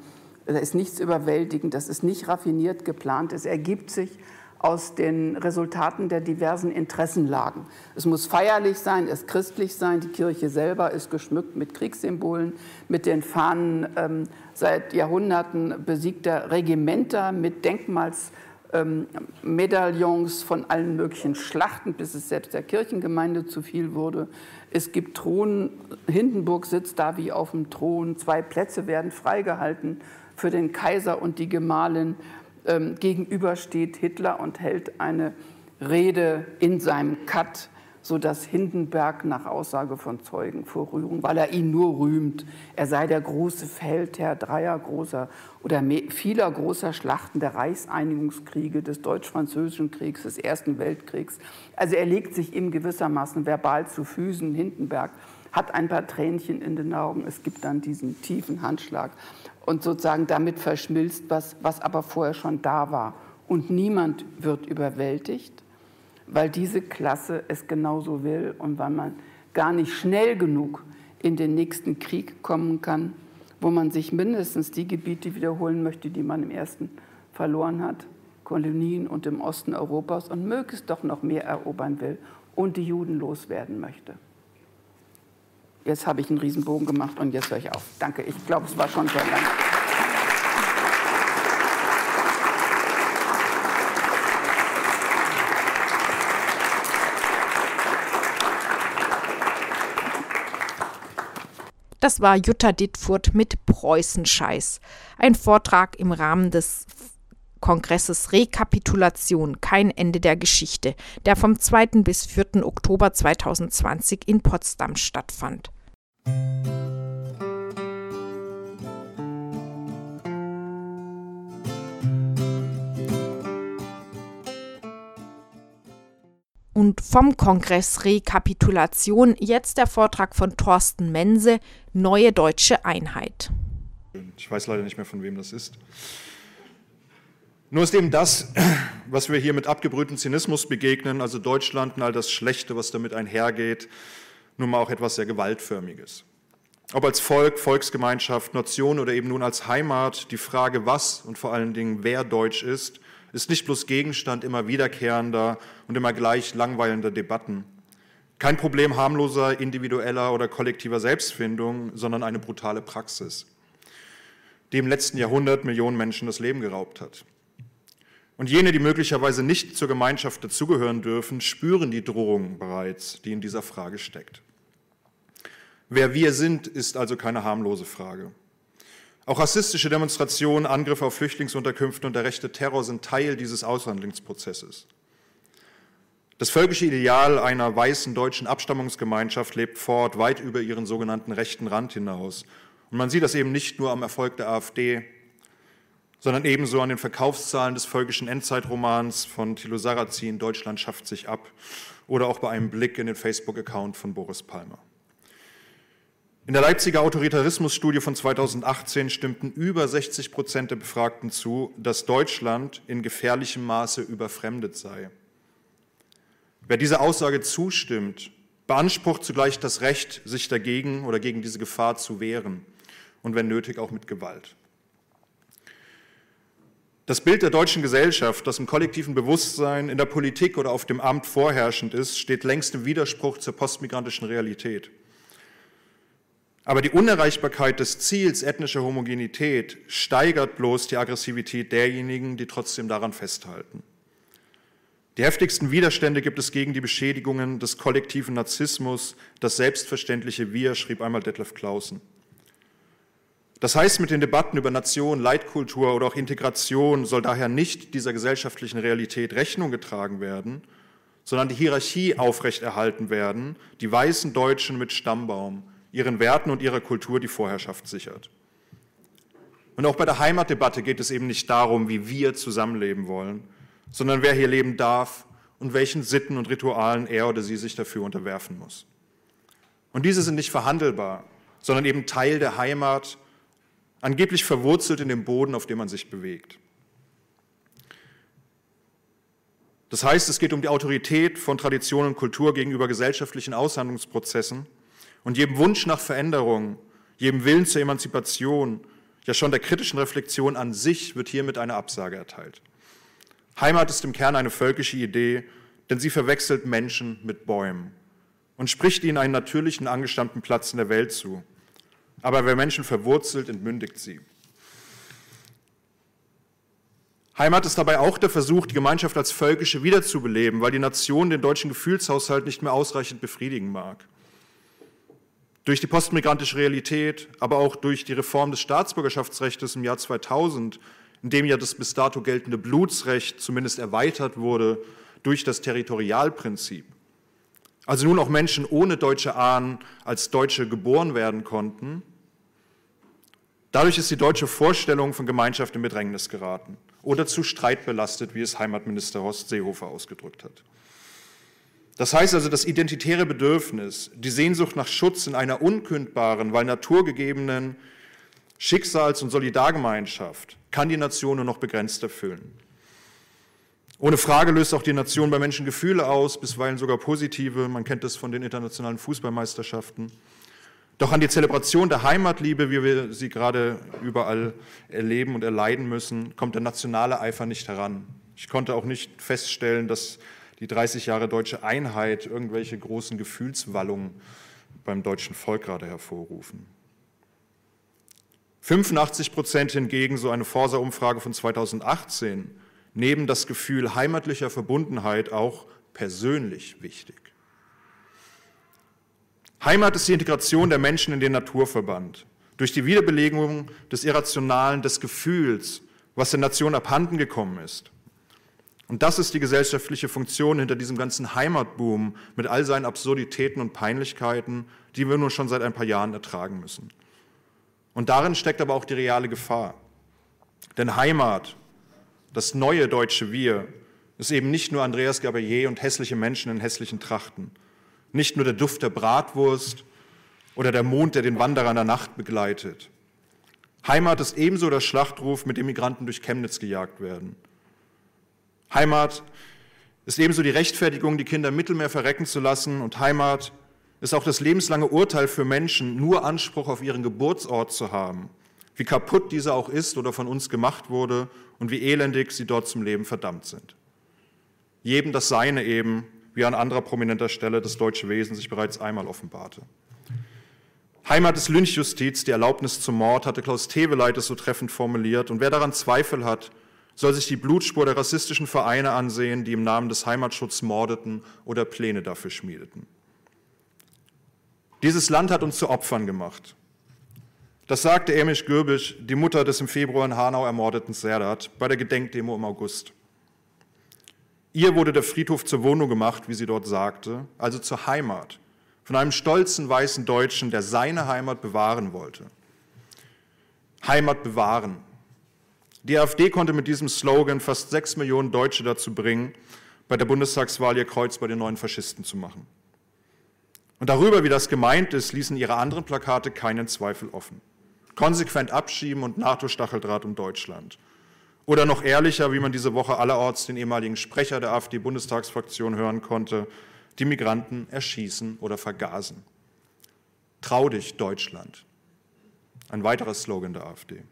[SPEAKER 5] da ist nichts überwältigend, das ist nicht raffiniert geplant, es ergibt sich aus den Resultaten der diversen Interessenlagen. Es muss feierlich sein, es christlich sein. Die Kirche selber ist geschmückt mit Kriegssymbolen, mit den Fahnen ähm, seit Jahrhunderten besiegter Regimenter, mit Denkmalsmedaillons ähm, von allen möglichen Schlachten, bis es selbst der Kirchengemeinde zu viel wurde. Es gibt Thron, Hindenburg sitzt da wie auf dem Thron, zwei Plätze werden freigehalten für den Kaiser und die Gemahlin ähm, gegenüber steht Hitler und hält eine Rede in seinem Cut, sodass Hindenberg nach Aussage von Zeugen vor Rührung, weil er ihn nur rühmt, er sei der große Feldherr dreier großer oder vieler großer Schlachten der Reichseinigungskriege, des Deutsch-Französischen Kriegs, des Ersten Weltkriegs. Also er legt sich ihm gewissermaßen verbal zu Füßen. Hindenberg hat ein paar Tränchen in den Augen. Es gibt dann diesen tiefen Handschlag und sozusagen damit verschmilzt, was, was aber vorher schon da war. Und niemand wird überwältigt, weil diese Klasse es genauso will und weil man gar nicht schnell genug in den nächsten Krieg kommen kann, wo man sich mindestens die Gebiete wiederholen möchte, die man im ersten verloren hat, Kolonien und im Osten Europas und möglichst doch noch mehr erobern will und die Juden loswerden möchte. Jetzt habe ich einen Riesenbogen gemacht und jetzt höre ich auf. Danke, ich glaube, es war schon sehr lang.
[SPEAKER 3] Das war Jutta Dittfurt mit Preußenscheiß. Ein Vortrag im Rahmen des Kongresses Rekapitulation, kein Ende der Geschichte, der vom 2. bis 4. Oktober 2020 in Potsdam stattfand. Und vom Kongress Rekapitulation jetzt der Vortrag von Thorsten Mense, Neue Deutsche Einheit.
[SPEAKER 2] Ich weiß leider nicht mehr, von wem das ist. Nur ist eben das, was wir hier mit abgebrühtem Zynismus begegnen, also Deutschland und all das Schlechte, was damit einhergeht, nun mal auch etwas sehr Gewaltförmiges. Ob als Volk, Volksgemeinschaft, Nation oder eben nun als Heimat, die Frage, was und vor allen Dingen wer deutsch ist, ist nicht bloß Gegenstand immer wiederkehrender und immer gleich langweilender Debatten. Kein Problem harmloser, individueller oder kollektiver Selbstfindung, sondern eine brutale Praxis, die im letzten Jahrhundert Millionen Menschen das Leben geraubt hat. Und jene, die möglicherweise nicht zur Gemeinschaft dazugehören dürfen, spüren die Drohung bereits, die in dieser Frage steckt. Wer wir sind, ist also keine harmlose Frage. Auch rassistische Demonstrationen, Angriffe auf Flüchtlingsunterkünfte und der rechte Terror sind Teil dieses Aushandlungsprozesses. Das völkische Ideal einer weißen deutschen Abstammungsgemeinschaft lebt fort, weit über ihren sogenannten rechten Rand hinaus. Und man sieht das eben nicht nur am Erfolg der AfD, sondern ebenso an den Verkaufszahlen des völkischen Endzeitromans von Thilo Sarrazin, Deutschland schafft sich ab, oder auch bei einem Blick in den Facebook-Account von Boris Palmer. In der Leipziger Autoritarismusstudie von 2018 stimmten über 60 Prozent der Befragten zu, dass Deutschland in gefährlichem Maße überfremdet sei. Wer dieser Aussage zustimmt, beansprucht zugleich das Recht, sich dagegen oder gegen diese Gefahr zu wehren und wenn nötig auch mit Gewalt. Das Bild der deutschen Gesellschaft, das im kollektiven Bewusstsein, in der Politik oder auf dem Amt vorherrschend ist, steht längst im Widerspruch zur postmigrantischen Realität. Aber die Unerreichbarkeit des Ziels ethnischer Homogenität steigert bloß die Aggressivität derjenigen, die trotzdem daran festhalten. Die heftigsten Widerstände gibt es gegen die Beschädigungen des kollektiven Narzissmus, das selbstverständliche Wir, schrieb einmal Detlef Clausen. Das heißt, mit den Debatten über Nation, Leitkultur oder auch Integration soll daher nicht dieser gesellschaftlichen Realität Rechnung getragen werden, sondern die Hierarchie aufrechterhalten werden, die weißen Deutschen mit Stammbaum, ihren Werten und ihrer Kultur die Vorherrschaft sichert. Und auch bei der Heimatdebatte geht es eben nicht darum, wie wir zusammenleben wollen, sondern wer hier leben darf und welchen Sitten und Ritualen er oder sie sich dafür unterwerfen muss. Und diese sind nicht verhandelbar, sondern eben Teil der Heimat, angeblich verwurzelt in dem Boden, auf dem man sich bewegt. Das heißt, es geht um die Autorität von Tradition und Kultur gegenüber gesellschaftlichen Aushandlungsprozessen und jedem Wunsch nach Veränderung, jedem Willen zur Emanzipation, ja schon der kritischen Reflexion an sich wird hiermit eine Absage erteilt. Heimat ist im Kern eine völkische Idee, denn sie verwechselt Menschen mit Bäumen und spricht ihnen einen natürlichen angestammten Platz in der Welt zu. Aber wer Menschen verwurzelt, entmündigt sie. Heimat ist dabei auch der Versuch, die Gemeinschaft als völkische wiederzubeleben, weil die Nation den deutschen Gefühlshaushalt nicht mehr ausreichend befriedigen mag. Durch die postmigrantische Realität, aber auch durch die Reform des Staatsbürgerschaftsrechts im Jahr 2000, in dem ja das bis dato geltende Blutsrecht zumindest erweitert wurde durch das Territorialprinzip. Also nun auch Menschen ohne deutsche Ahnen als Deutsche geboren werden konnten. Dadurch ist die deutsche Vorstellung von Gemeinschaft in Bedrängnis geraten oder zu Streit belastet, wie es Heimatminister Horst Seehofer ausgedrückt hat. Das heißt also, das identitäre Bedürfnis, die Sehnsucht nach Schutz in einer unkündbaren, weil naturgegebenen Schicksals- und Solidargemeinschaft kann die Nation nur noch begrenzt erfüllen. Ohne Frage löst auch die Nation bei Menschen Gefühle aus, bisweilen sogar positive. Man kennt das von den internationalen Fußballmeisterschaften. Doch an die Zelebration der Heimatliebe, wie wir sie gerade überall erleben und erleiden müssen, kommt der nationale Eifer nicht heran. Ich konnte auch nicht feststellen, dass die 30 Jahre deutsche Einheit irgendwelche großen Gefühlswallungen beim deutschen Volk gerade hervorrufen. 85 Prozent hingegen, so eine Forsa-Umfrage von 2018, nehmen das Gefühl heimatlicher Verbundenheit auch persönlich wichtig. Heimat ist die Integration der Menschen in den Naturverband. Durch die Wiederbelegung des Irrationalen, des Gefühls, was der Nation abhanden gekommen ist. Und das ist die gesellschaftliche Funktion hinter diesem ganzen Heimatboom mit all seinen Absurditäten und Peinlichkeiten, die wir nun schon seit ein paar Jahren ertragen müssen. Und darin steckt aber auch die reale Gefahr. Denn Heimat, das neue deutsche Wir, ist eben nicht nur Andreas Gabayé und hässliche Menschen in hässlichen Trachten, nicht nur der Duft der Bratwurst oder der Mond, der den Wanderer in der Nacht begleitet. Heimat ist ebenso der Schlachtruf, mit dem Migranten durch Chemnitz gejagt werden – Heimat ist ebenso die Rechtfertigung, die Kinder im Mittelmeer verrecken zu lassen. Und Heimat ist auch das lebenslange Urteil für Menschen, nur Anspruch auf ihren Geburtsort zu haben. Wie kaputt dieser auch ist oder von uns gemacht wurde und wie elendig sie dort zum Leben verdammt sind. Jedem das Seine eben, wie an anderer prominenter Stelle das deutsche Wesen sich bereits einmal offenbarte. Heimat ist Lynchjustiz, die Erlaubnis zum Mord, hatte Klaus Teweleit es so treffend formuliert. Und wer daran Zweifel hat, soll sich die Blutspur der rassistischen Vereine ansehen, die im Namen des Heimatschutzes mordeten oder Pläne dafür schmiedeten. Dieses Land hat uns zu Opfern gemacht. Das sagte Emisch Gürbisch, die Mutter des im Februar in Hanau ermordeten Serdat, bei der Gedenkdemo im August. Ihr wurde der Friedhof zur Wohnung gemacht, wie sie dort sagte, also zur Heimat, von einem stolzen weißen Deutschen, der seine Heimat bewahren wollte. Heimat bewahren. Die AfD konnte mit diesem Slogan fast sechs Millionen Deutsche dazu bringen, bei der Bundestagswahl ihr Kreuz bei den neuen Faschisten zu machen. Und darüber, wie das gemeint ist, ließen ihre anderen Plakate keinen Zweifel offen. Konsequent abschieben und NATO-Stacheldraht um Deutschland. Oder noch ehrlicher, wie man diese Woche allerorts den ehemaligen Sprecher der AfD-Bundestagsfraktion hören konnte, die Migranten erschießen oder vergasen. Trau dich, Deutschland. Ein weiterer Slogan der AfD.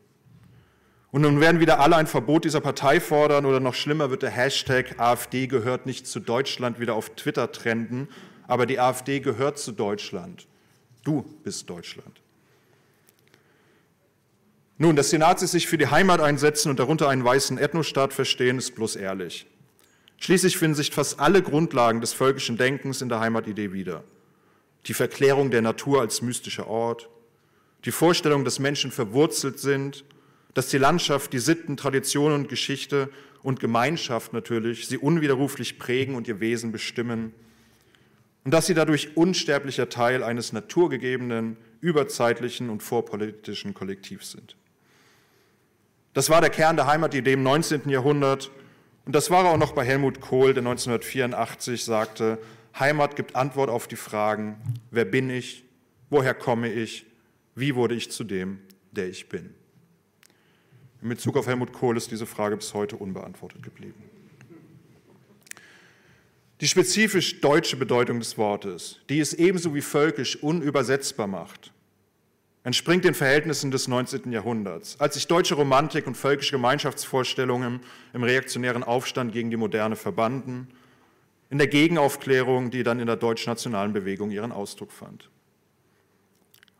[SPEAKER 2] Und nun werden wieder alle ein Verbot dieser Partei fordern oder noch schlimmer wird der Hashtag AfD gehört nicht zu Deutschland wieder auf Twitter trenden, aber die AfD gehört zu Deutschland. Du bist Deutschland. Nun, dass die Nazis sich für die Heimat einsetzen und darunter einen weißen Ethnostaat verstehen, ist bloß ehrlich. Schließlich finden sich fast alle Grundlagen des völkischen Denkens in der Heimatidee wieder. Die Verklärung der Natur als mystischer Ort, die Vorstellung, dass Menschen verwurzelt sind, dass die Landschaft, die Sitten, Traditionen und Geschichte und Gemeinschaft natürlich sie unwiderruflich prägen und ihr Wesen bestimmen und dass sie dadurch unsterblicher Teil eines naturgegebenen, überzeitlichen und vorpolitischen Kollektivs sind. Das war der Kern der Heimatidee im 19. Jahrhundert und das war auch noch bei Helmut Kohl, der 1984 sagte, Heimat gibt Antwort auf die Fragen, wer bin ich, woher komme ich, wie wurde ich zu dem, der ich bin. In Bezug auf Helmut Kohl ist diese Frage bis heute unbeantwortet geblieben. Die spezifisch deutsche Bedeutung des Wortes, die es ebenso wie völkisch unübersetzbar macht, entspringt den Verhältnissen des 19. Jahrhunderts, als sich deutsche Romantik und völkische Gemeinschaftsvorstellungen im reaktionären Aufstand gegen die Moderne verbanden, in der Gegenaufklärung, die dann in der deutschnationalen Bewegung ihren Ausdruck fand.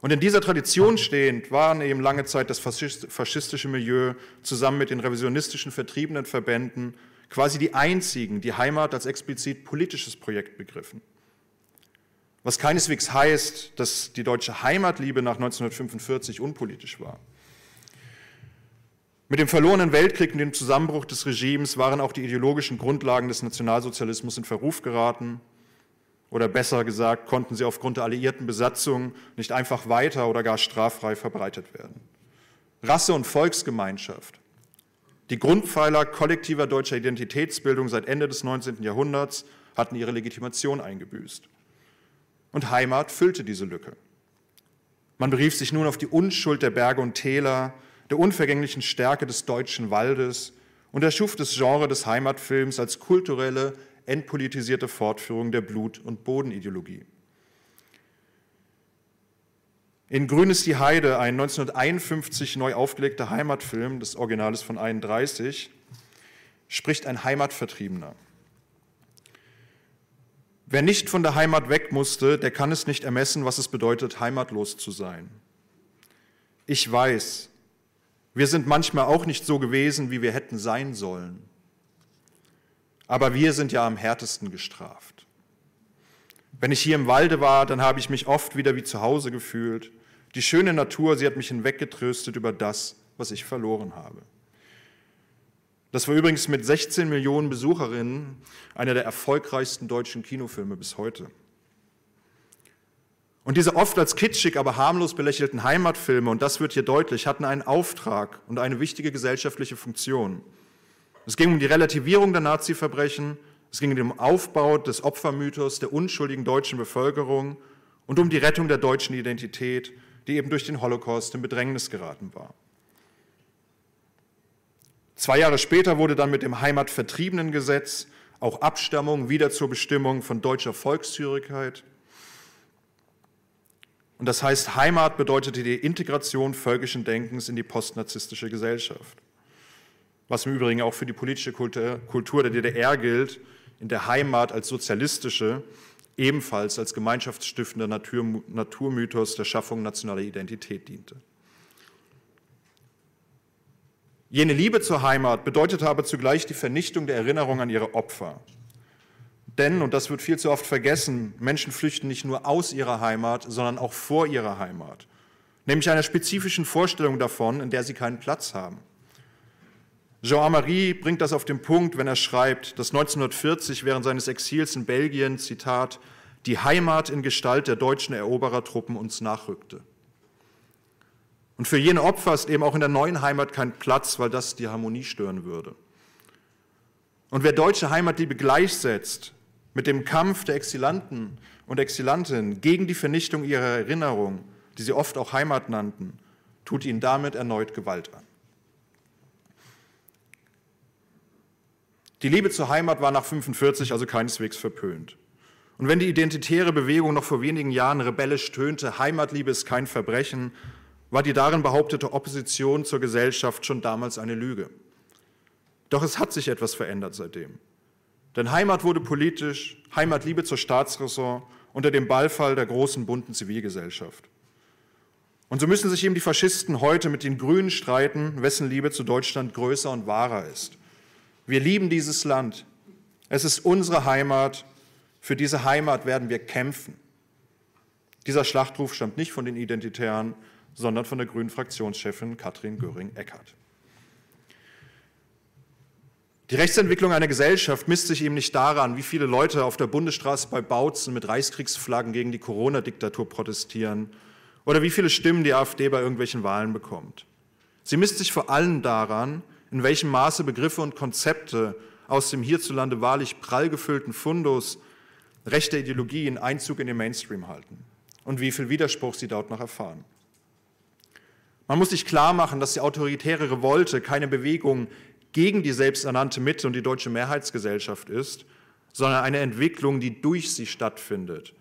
[SPEAKER 2] Und in dieser Tradition stehend waren eben lange Zeit das faschistische Milieu zusammen mit den revisionistischen vertriebenen Verbänden quasi die einzigen, die Heimat als explizit politisches Projekt begriffen was keineswegs heißt, dass die deutsche Heimatliebe nach 1945 unpolitisch war. Mit dem verlorenen Weltkrieg und dem Zusammenbruch des Regimes waren auch die ideologischen Grundlagen des Nationalsozialismus in Verruf geraten. Oder besser gesagt, konnten sie aufgrund der alliierten Besatzung nicht einfach weiter oder gar straffrei verbreitet werden. Rasse und Volksgemeinschaft, die Grundpfeiler kollektiver deutscher Identitätsbildung seit Ende des 19. Jahrhunderts, hatten ihre Legitimation eingebüßt und Heimat füllte diese Lücke. Man berief sich nun auf die Unschuld der Berge und Täler, der unvergänglichen Stärke des deutschen Waldes und erschuf das Genre des Heimatfilms als kulturelle, entpolitisierte Fortführung der Blut- und Bodenideologie. In Grün ist die Heide, ein 1951 neu aufgelegter Heimatfilm des Originales von 31, spricht ein Heimatvertriebener. Wer nicht von der Heimat weg musste, der kann es nicht ermessen, was es bedeutet, heimatlos zu sein. Ich weiß, wir sind manchmal auch nicht so gewesen, wie wir hätten sein sollen. Aber wir sind ja am härtesten gestraft. Wenn ich hier im Walde war, dann habe ich mich oft wieder wie zu Hause gefühlt. Die schöne Natur, sie hat mich hinweggetröstet über das, was ich verloren habe. Das war übrigens mit 16 Millionen Besucherinnen einer der erfolgreichsten deutschen Kinofilme bis heute. Und diese oft als kitschig, aber harmlos belächelten Heimatfilme, und das wird hier deutlich, hatten einen Auftrag und eine wichtige gesellschaftliche Funktion. Es ging um die Relativierung der Nazi-Verbrechen, es ging um den Aufbau des Opfermythos der unschuldigen deutschen Bevölkerung und um die Rettung der deutschen Identität, die eben durch den Holocaust in Bedrängnis geraten war. Zwei Jahre später wurde dann mit dem Heimatvertriebenengesetz auch Abstammung wieder zur Bestimmung von deutscher Volkszürigkeit. Und das heißt, Heimat bedeutete die Integration völkischen Denkens in die postnarzistische Gesellschaft. Was im Übrigen auch für die politische Kultur der DDR gilt, in der Heimat als sozialistische, ebenfalls als gemeinschaftsstiftender Naturmythos der Schaffung nationaler Identität diente. Jene Liebe zur Heimat bedeutete aber zugleich die Vernichtung der Erinnerung an ihre Opfer. Denn, und das wird viel zu oft vergessen, Menschen flüchten nicht nur aus ihrer Heimat, sondern auch vor ihrer Heimat. Nämlich einer spezifischen Vorstellung davon, in der sie keinen Platz haben. Jean Amary bringt das auf den Punkt, wenn er schreibt, dass 1940 während seines Exils in Belgien, Zitat, die Heimat in Gestalt der deutschen Eroberertruppen uns nachrückte. Und für jene Opfer ist eben auch in der neuen Heimat kein Platz, weil das die Harmonie stören würde. Und wer deutsche Heimatliebe gleichsetzt mit dem Kampf der Exilanten und Exilantinnen gegen die Vernichtung ihrer Erinnerung, die sie oft auch Heimat nannten, tut ihnen damit erneut Gewalt an. Die Liebe zur Heimat war nach 45 also keineswegs verpönt. Und wenn die identitäre Bewegung noch vor wenigen Jahren rebellisch tönte, Heimatliebe ist kein Verbrechen, war die darin behauptete Opposition zur Gesellschaft schon damals eine Lüge. Doch es hat sich etwas verändert seitdem. Denn Heimat wurde politisch, Heimatliebe zur Staatsressort unter dem Ballfall der großen bunten Zivilgesellschaft. Und so müssen sich eben die Faschisten heute mit den Grünen streiten, wessen Liebe zu Deutschland größer und wahrer ist. Wir lieben dieses Land. Es ist unsere Heimat. Für diese Heimat werden wir kämpfen. Dieser Schlachtruf stammt nicht von den Identitären, sondern von der grünen Fraktionschefin Katrin Göring-Eckardt. Die Rechtsentwicklung einer Gesellschaft misst sich eben nicht daran, wie viele Leute auf der Bundesstraße bei Bautzen mit Reichskriegsflaggen gegen die Corona-Diktatur protestieren oder wie viele Stimmen die AfD bei irgendwelchen Wahlen bekommt. Sie misst sich vor allem daran, in welchem Maße Begriffe und Konzepte aus dem hierzulande wahrlich prall gefüllten Fundus rechter Ideologien Einzug in den Mainstream halten und wie viel Widerspruch sie dort noch erfahren. Man muss sich klar machen, dass die autoritäre Revolte keine Bewegung gegen die selbsternannte Mitte und die deutsche Mehrheitsgesellschaft ist, sondern eine Entwicklung, die durch sie stattfindet.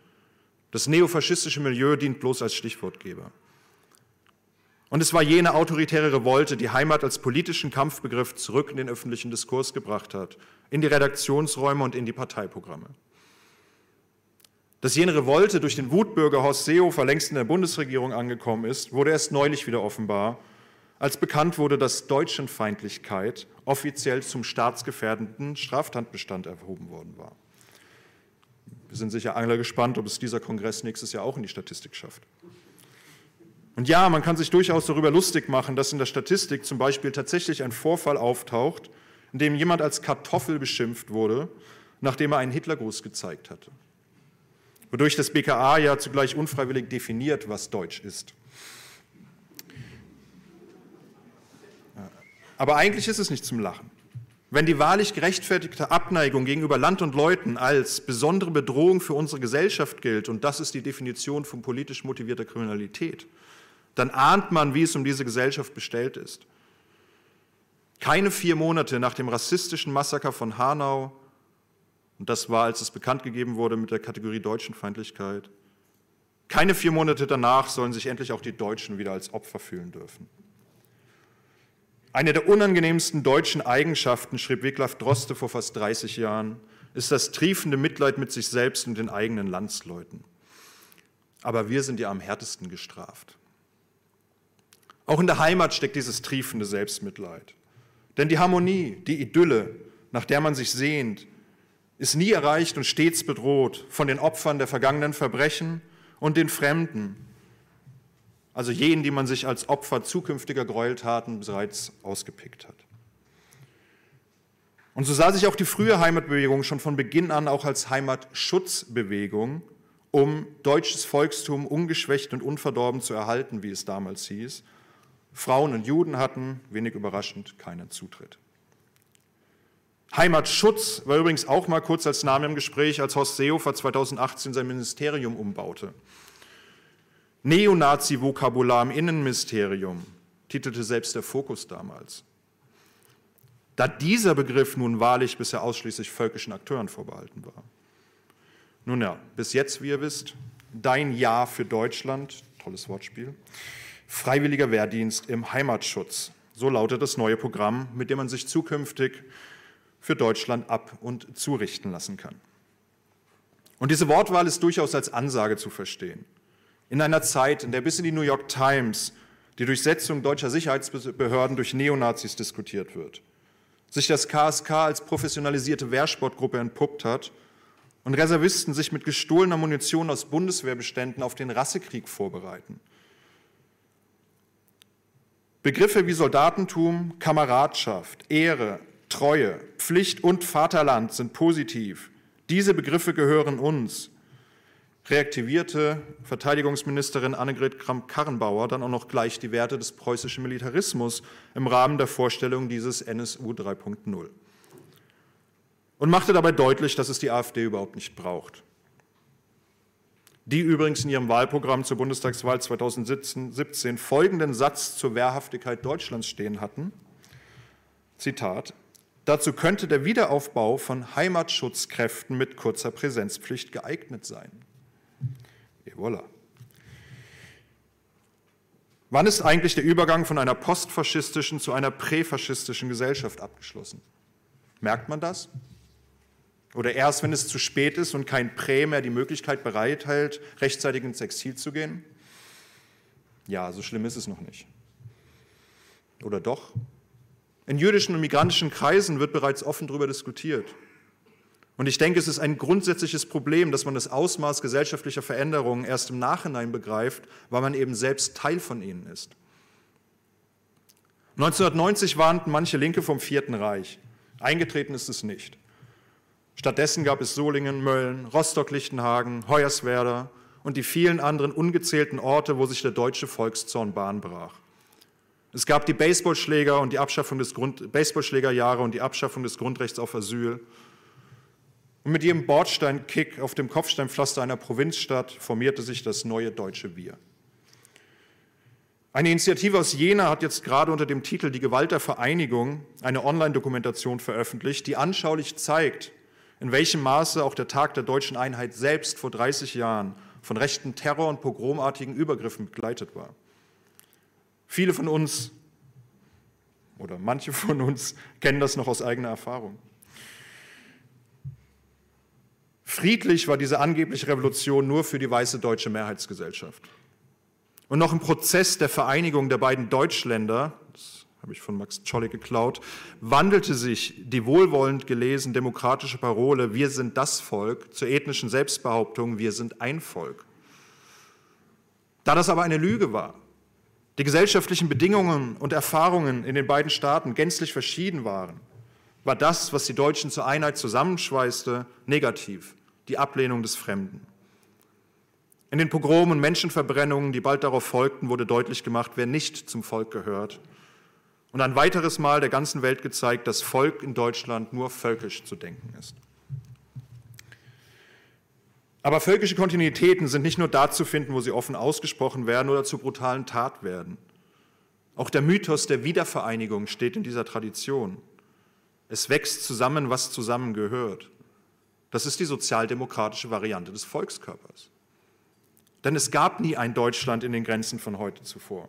[SPEAKER 2] Das neofaschistische Milieu dient bloß als Stichwortgeber. Und es war jene autoritäre Revolte, die Heimat als politischen Kampfbegriff zurück in den öffentlichen Diskurs gebracht hat, in die Redaktionsräume und in die Parteiprogramme. Dass jene Revolte durch den Wutbürger Horst Seehofer längst in der Bundesregierung angekommen ist, wurde erst neulich wieder offenbar, als bekannt wurde, dass Deutschenfeindlichkeit offiziell zum staatsgefährdenden Straftatbestand erhoben worden war. Wir sind sicher alle gespannt, ob es dieser Kongress nächstes Jahr auch in die Statistik schafft. Und ja, man kann sich durchaus darüber lustig machen, dass in der Statistik zum Beispiel tatsächlich ein Vorfall auftaucht, in dem jemand als Kartoffel beschimpft wurde, nachdem er einen Hitlergruß gezeigt hatte. Wodurch das BKA ja zugleich unfreiwillig definiert, was Deutsch ist. Aber eigentlich ist es nicht zum Lachen. Wenn die wahrlich gerechtfertigte Abneigung gegenüber Land und Leuten als besondere Bedrohung für unsere Gesellschaft gilt, und das ist die Definition von politisch motivierter Kriminalität, dann ahnt man, wie es um diese Gesellschaft bestellt ist. Keine vier Monate nach dem rassistischen Massaker von Hanau, und das war, als es bekannt gegeben wurde mit der Kategorie Deutschenfeindlichkeit, keine vier Monate danach sollen sich endlich auch die Deutschen wieder als Opfer fühlen dürfen. Eine der unangenehmsten deutschen Eigenschaften, schrieb Wiglaf Droste vor fast 30 Jahren, ist das triefende Mitleid mit sich selbst und den eigenen Landsleuten. Aber wir sind ja am härtesten gestraft. Auch in der Heimat steckt dieses triefende Selbstmitleid. Denn die Harmonie, die Idylle, nach der man sich sehnt, ist nie erreicht und stets bedroht von den Opfern der vergangenen Verbrechen und den Fremden, also jenen, die man sich als Opfer zukünftiger Gräueltaten bereits ausgepickt hat. Und so sah sich auch die frühe Heimatbewegung schon von Beginn an auch als Heimatschutzbewegung, um deutsches Volkstum ungeschwächt und unverdorben zu erhalten, wie es damals hieß, Frauen und Juden hatten, wenig überraschend, keinen Zutritt. Heimatschutz war übrigens auch mal kurz als Name im Gespräch, als Horst Seehofer 2018 sein Ministerium umbaute. Neonazi-Vokabular im Innenministerium, titelte selbst der Fokus damals. Da dieser Begriff nun wahrlich bisher ausschließlich völkischen Akteuren vorbehalten war. Nun ja, bis jetzt, wie ihr wisst, dein Ja für Deutschland, tolles Wortspiel, Freiwilliger Wehrdienst im Heimatschutz. So lautet das neue Programm, mit dem man sich zukünftig für Deutschland ab- und zurichten lassen kann. Und diese Wortwahl ist durchaus als Ansage zu verstehen. In einer Zeit, in der bis in die New York Times die Durchsetzung deutscher Sicherheitsbehörden durch Neonazis diskutiert wird, sich das KSK als professionalisierte Wehrsportgruppe entpuppt hat und Reservisten sich mit gestohlener Munition aus Bundeswehrbeständen auf den Rassekrieg vorbereiten. Begriffe wie Soldatentum, Kameradschaft, Ehre, Treue, Pflicht und Vaterland sind positiv. Diese Begriffe gehören uns. Reaktivierte Verteidigungsministerin Annegret Kramp-Karrenbauer dann auch noch gleich die Werte des preußischen Militarismus im Rahmen der Vorstellung dieses NSU 3.0 und machte dabei deutlich, dass es die AfD überhaupt nicht braucht. Die übrigens in ihrem Wahlprogramm zur Bundestagswahl 2017 folgenden Satz zur Wehrhaftigkeit Deutschlands stehen hatten. Zitat. Dazu könnte der Wiederaufbau von Heimatschutzkräften mit kurzer Präsenzpflicht geeignet sein. Et voilà. Wann ist eigentlich der Übergang von einer postfaschistischen zu einer präfaschistischen Gesellschaft abgeschlossen? Merkt man das? Oder erst, wenn es zu spät ist und kein Prä mehr die Möglichkeit bereithält, rechtzeitig ins Exil zu gehen? Ja, so schlimm ist es noch nicht. Oder doch? In jüdischen und migrantischen Kreisen wird bereits offen darüber diskutiert. Und ich denke, es ist ein grundsätzliches Problem, dass man das Ausmaß gesellschaftlicher Veränderungen erst im Nachhinein begreift, weil man eben selbst Teil von ihnen ist. 1990 warnten manche Linke vom Vierten Reich. Eingetreten ist es nicht. Stattdessen gab es Solingen, Mölln, Rostock-Lichtenhagen, Hoyerswerda und die vielen anderen ungezählten Orte, wo sich der deutsche Volkszorn Bahn brach. Es gab die Baseballschläger und die Abschaffung des Grund Baseballschlägerjahre und die Abschaffung des Grundrechts auf Asyl. Und mit jedem Bordsteinkick auf dem Kopfsteinpflaster einer Provinzstadt formierte sich das neue deutsche Wir. Eine Initiative aus Jena hat jetzt gerade unter dem Titel Die Gewalt der Vereinigung eine Online-Dokumentation veröffentlicht, die anschaulich zeigt, in welchem Maße auch der Tag der deutschen Einheit selbst vor 30 Jahren von rechten Terror- und pogromartigen Übergriffen begleitet war. Viele von uns oder manche von uns kennen das noch aus eigener Erfahrung. Friedlich war diese angebliche Revolution nur für die weiße deutsche Mehrheitsgesellschaft. Und noch im Prozess der Vereinigung der beiden Deutschländer, das habe ich von Max Czollik geklaut, wandelte sich die wohlwollend gelesen demokratische Parole Wir sind das Volk zur ethnischen Selbstbehauptung Wir sind ein Volk. Da das aber eine Lüge war, die gesellschaftlichen Bedingungen und Erfahrungen in den beiden Staaten gänzlich verschieden waren, war das, was die Deutschen zur Einheit zusammenschweißte, negativ, die Ablehnung des Fremden. In den Pogromen und Menschenverbrennungen, die bald darauf folgten, wurde deutlich gemacht, wer nicht zum Volk gehört und ein weiteres Mal der ganzen Welt gezeigt, dass Volk in Deutschland nur völkisch zu denken ist. Aber völkische Kontinuitäten sind nicht nur da zu finden, wo sie offen ausgesprochen werden oder zur brutalen Tat werden. Auch der Mythos der Wiedervereinigung steht in dieser Tradition. Es wächst zusammen, was zusammengehört. Das ist die sozialdemokratische Variante des Volkskörpers. Denn es gab nie ein Deutschland in den Grenzen von heute zuvor.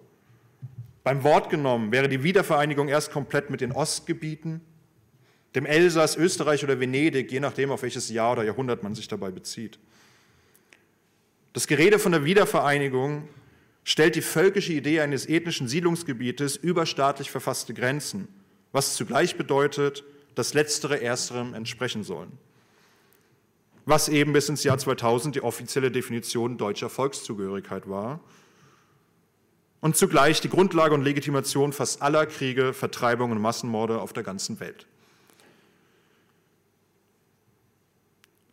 [SPEAKER 2] Beim Wort genommen wäre die Wiedervereinigung erst komplett mit den Ostgebieten, dem Elsass, Österreich oder Venedig, je nachdem, auf welches Jahr oder Jahrhundert man sich dabei bezieht. Das Gerede von der Wiedervereinigung stellt die völkische Idee eines ethnischen Siedlungsgebietes über staatlich verfasste Grenzen, was zugleich bedeutet, dass letztere ersterem entsprechen sollen. Was eben bis ins Jahr 2000 die offizielle Definition deutscher Volkszugehörigkeit war und zugleich die Grundlage und Legitimation fast aller Kriege, Vertreibungen und Massenmorde auf der ganzen Welt.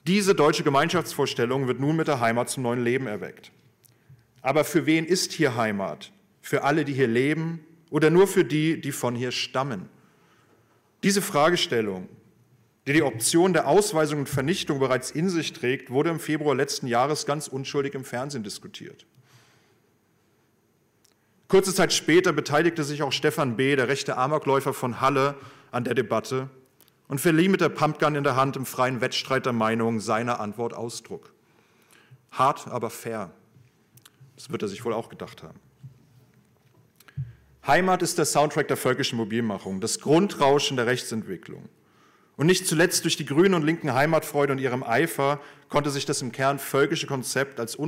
[SPEAKER 2] Diese deutsche Gemeinschaftsvorstellung wird nun mit der Heimat zum neuen Leben erweckt. Aber für wen ist hier Heimat? Für alle, die hier leben oder nur für die, die von hier stammen? Diese Fragestellung, die die Option der Ausweisung und Vernichtung bereits in sich trägt, wurde im Februar letzten Jahres ganz unschuldig im Fernsehen diskutiert. Kurze Zeit später beteiligte sich auch Stefan B., der rechte Amokläufer von Halle, an der Debatte und verlieh mit der Pumpgun in der Hand im freien Wettstreit der Meinung seiner Antwort Ausdruck. Hart, aber fair. Das wird er sich wohl auch gedacht haben. Heimat ist der Soundtrack der völkischen Mobilmachung, das Grundrauschen der Rechtsentwicklung. Und nicht zuletzt durch die grünen und linken Heimatfreude und ihrem Eifer konnte sich das im Kern völkische Konzept als,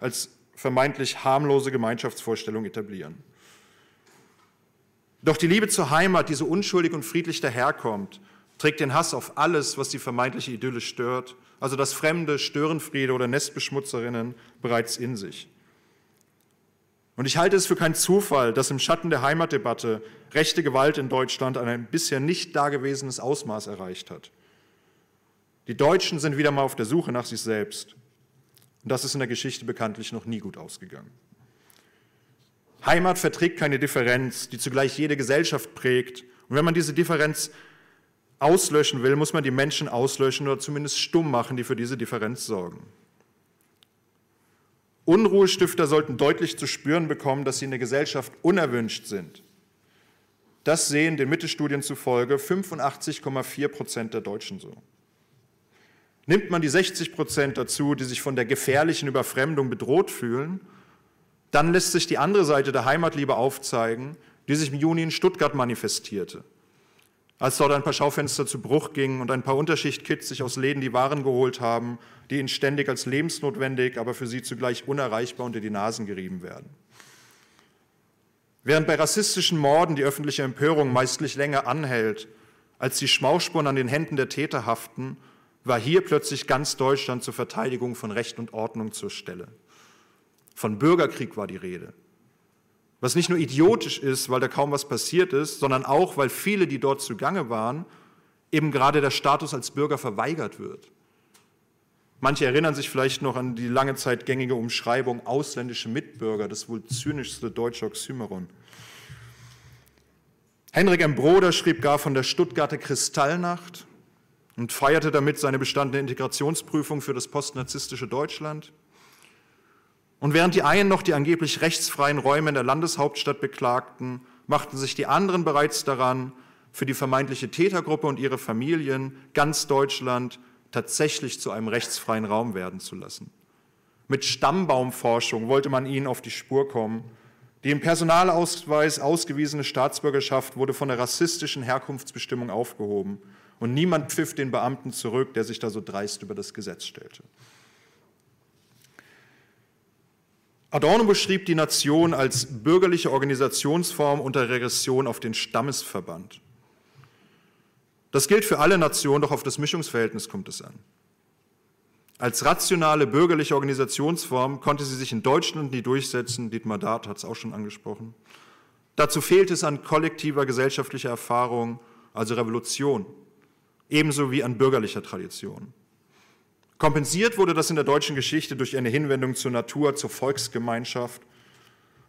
[SPEAKER 2] als vermeintlich harmlose Gemeinschaftsvorstellung etablieren. Doch die Liebe zur Heimat, die so unschuldig und friedlich daherkommt, trägt den Hass auf alles, was die vermeintliche Idylle stört, also das Fremde, Störenfriede oder Nestbeschmutzerinnen bereits in sich. Und ich halte es für keinen Zufall, dass im Schatten der Heimatdebatte rechte Gewalt in Deutschland ein bisher nicht dagewesenes Ausmaß erreicht hat. Die Deutschen sind wieder mal auf der Suche nach sich selbst. Und das ist in der Geschichte bekanntlich noch nie gut ausgegangen. Heimat verträgt keine Differenz, die zugleich jede Gesellschaft prägt. Und wenn man diese Differenz auslöschen will, muss man die Menschen auslöschen oder zumindest stumm machen, die für diese Differenz sorgen. Unruhestifter sollten deutlich zu spüren bekommen, dass sie in der Gesellschaft unerwünscht sind. Das sehen den Mittelstudien zufolge 85,4 Prozent der Deutschen so. Nimmt man die 60 Prozent dazu, die sich von der gefährlichen Überfremdung bedroht fühlen, dann lässt sich die andere Seite der Heimatliebe aufzeigen, die sich im Juni in Stuttgart manifestierte als dort ein paar Schaufenster zu Bruch gingen und ein paar Unterschichtkids sich aus Läden die Waren geholt haben, die ihnen ständig als lebensnotwendig, aber für sie zugleich unerreichbar unter die Nasen gerieben werden. Während bei rassistischen Morden die öffentliche Empörung meistlich länger anhält, als die Schmauchspuren an den Händen der Täter haften, war hier plötzlich ganz Deutschland zur Verteidigung von Recht und Ordnung zur Stelle. Von Bürgerkrieg war die Rede. Was nicht nur idiotisch ist, weil da kaum was passiert ist, sondern auch, weil viele, die dort zugange waren, eben gerade der Status als Bürger verweigert wird. Manche erinnern sich vielleicht noch an die lange Zeit gängige Umschreibung ausländische Mitbürger, das wohl zynischste deutsche Oxymeron. Henrik M. Broder schrieb gar von der Stuttgarter Kristallnacht und feierte damit seine bestandene Integrationsprüfung für das postnarzistische Deutschland. Und während die einen noch die angeblich rechtsfreien Räume in der Landeshauptstadt beklagten, machten sich die anderen bereits daran, für die vermeintliche Tätergruppe und ihre Familien ganz Deutschland tatsächlich zu einem rechtsfreien Raum werden zu lassen. Mit Stammbaumforschung wollte man ihnen auf die Spur kommen. Die im Personalausweis ausgewiesene Staatsbürgerschaft wurde von der rassistischen Herkunftsbestimmung aufgehoben und niemand pfiff den Beamten zurück, der sich da so dreist über das Gesetz stellte. Adorno beschrieb die Nation als bürgerliche Organisationsform unter Regression auf den Stammesverband. Das gilt für alle Nationen, doch auf das Mischungsverhältnis kommt es an. Als rationale bürgerliche Organisationsform konnte sie sich in Deutschland nie durchsetzen, Dietmar Dart hat es auch schon angesprochen. Dazu fehlt es an kollektiver gesellschaftlicher Erfahrung, also Revolution, ebenso wie an bürgerlicher Tradition. Kompensiert wurde das in der deutschen Geschichte durch eine Hinwendung zur Natur, zur Volksgemeinschaft.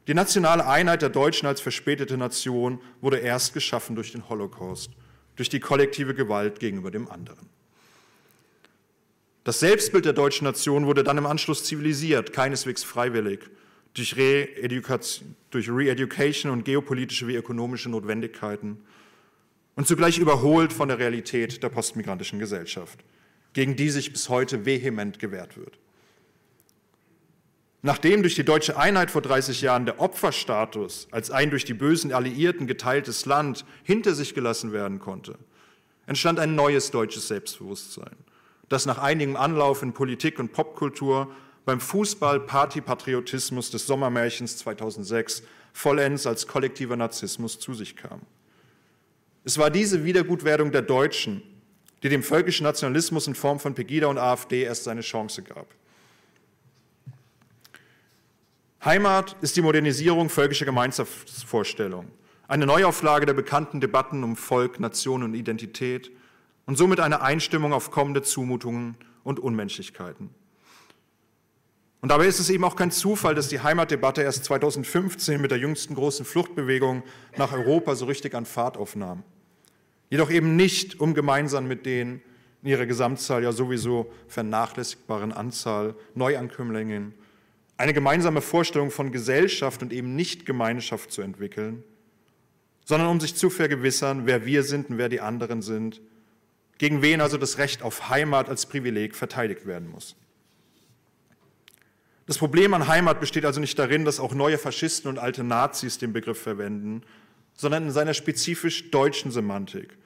[SPEAKER 2] Die nationale Einheit der Deutschen als verspätete Nation wurde erst geschaffen durch den Holocaust, durch die kollektive Gewalt gegenüber dem anderen. Das Selbstbild der deutschen Nation wurde dann im Anschluss zivilisiert, keineswegs freiwillig, durch Re-Education und geopolitische wie ökonomische Notwendigkeiten und zugleich überholt von der Realität der postmigrantischen Gesellschaft gegen die sich bis heute vehement gewehrt wird. Nachdem durch die deutsche Einheit vor 30 Jahren der Opferstatus als ein durch die bösen Alliierten geteiltes Land hinter sich gelassen werden konnte, entstand ein neues deutsches Selbstbewusstsein, das nach einigem Anlauf in Politik und Popkultur beim Fußball-Party-Patriotismus des Sommermärchens 2006 vollends als kollektiver Narzissmus zu sich kam. Es war diese Wiedergutwerdung der Deutschen, die dem völkischen Nationalismus in Form von Pegida und AfD erst seine Chance gab. Heimat ist die Modernisierung völkischer Gemeinschaftsvorstellungen, eine Neuauflage der bekannten Debatten um Volk, Nation und Identität und somit eine Einstimmung auf kommende Zumutungen und Unmenschlichkeiten. Und dabei ist es eben auch kein Zufall, dass die Heimatdebatte erst 2015 mit der jüngsten großen Fluchtbewegung nach Europa so richtig an Fahrt aufnahm. Jedoch eben nicht, um gemeinsam mit den in ihrer Gesamtzahl ja sowieso vernachlässigbaren Anzahl Neuankömmlingen eine gemeinsame Vorstellung von Gesellschaft und eben nicht Gemeinschaft zu entwickeln, sondern um sich zu vergewissern, wer wir sind und wer die anderen sind, gegen wen also das Recht auf Heimat als Privileg verteidigt werden muss. Das Problem an Heimat besteht also nicht darin, dass auch neue Faschisten und alte Nazis den Begriff verwenden, sondern in seiner spezifisch deutschen Semantik,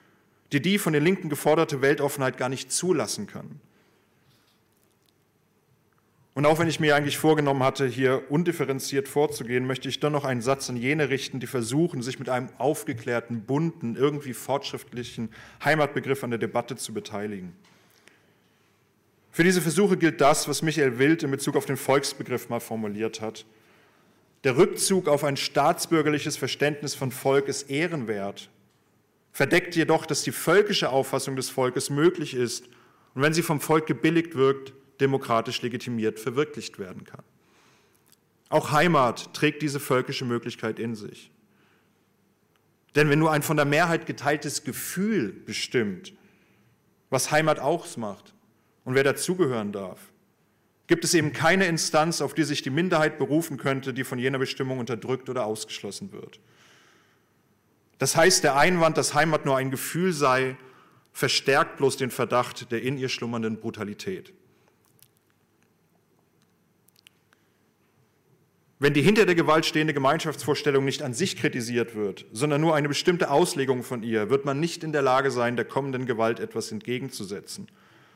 [SPEAKER 2] die die von den Linken geforderte Weltoffenheit gar nicht zulassen kann. Und auch wenn ich mir eigentlich vorgenommen hatte, hier undifferenziert vorzugehen, möchte ich doch noch einen Satz an jene richten, die versuchen, sich mit einem aufgeklärten, bunten, irgendwie fortschrittlichen Heimatbegriff an der Debatte zu beteiligen. Für diese Versuche gilt das, was Michael Wild in Bezug auf den Volksbegriff mal formuliert hat. Der Rückzug auf ein staatsbürgerliches Verständnis von Volk ist ehrenwert, verdeckt jedoch, dass die völkische Auffassung des Volkes möglich ist und wenn sie vom Volk gebilligt wirkt, demokratisch legitimiert verwirklicht werden kann. Auch Heimat trägt diese völkische Möglichkeit in sich. Denn wenn nur ein von der Mehrheit geteiltes Gefühl bestimmt, was Heimat ausmacht und wer dazugehören darf, gibt es eben keine Instanz, auf die sich die Minderheit berufen könnte, die von jener Bestimmung unterdrückt oder ausgeschlossen wird. Das heißt, der Einwand, dass Heimat nur ein Gefühl sei, verstärkt bloß den Verdacht der in ihr schlummernden Brutalität. Wenn die hinter der Gewalt stehende Gemeinschaftsvorstellung nicht an sich kritisiert wird, sondern nur eine bestimmte Auslegung von ihr, wird man nicht in der Lage sein, der kommenden Gewalt etwas entgegenzusetzen.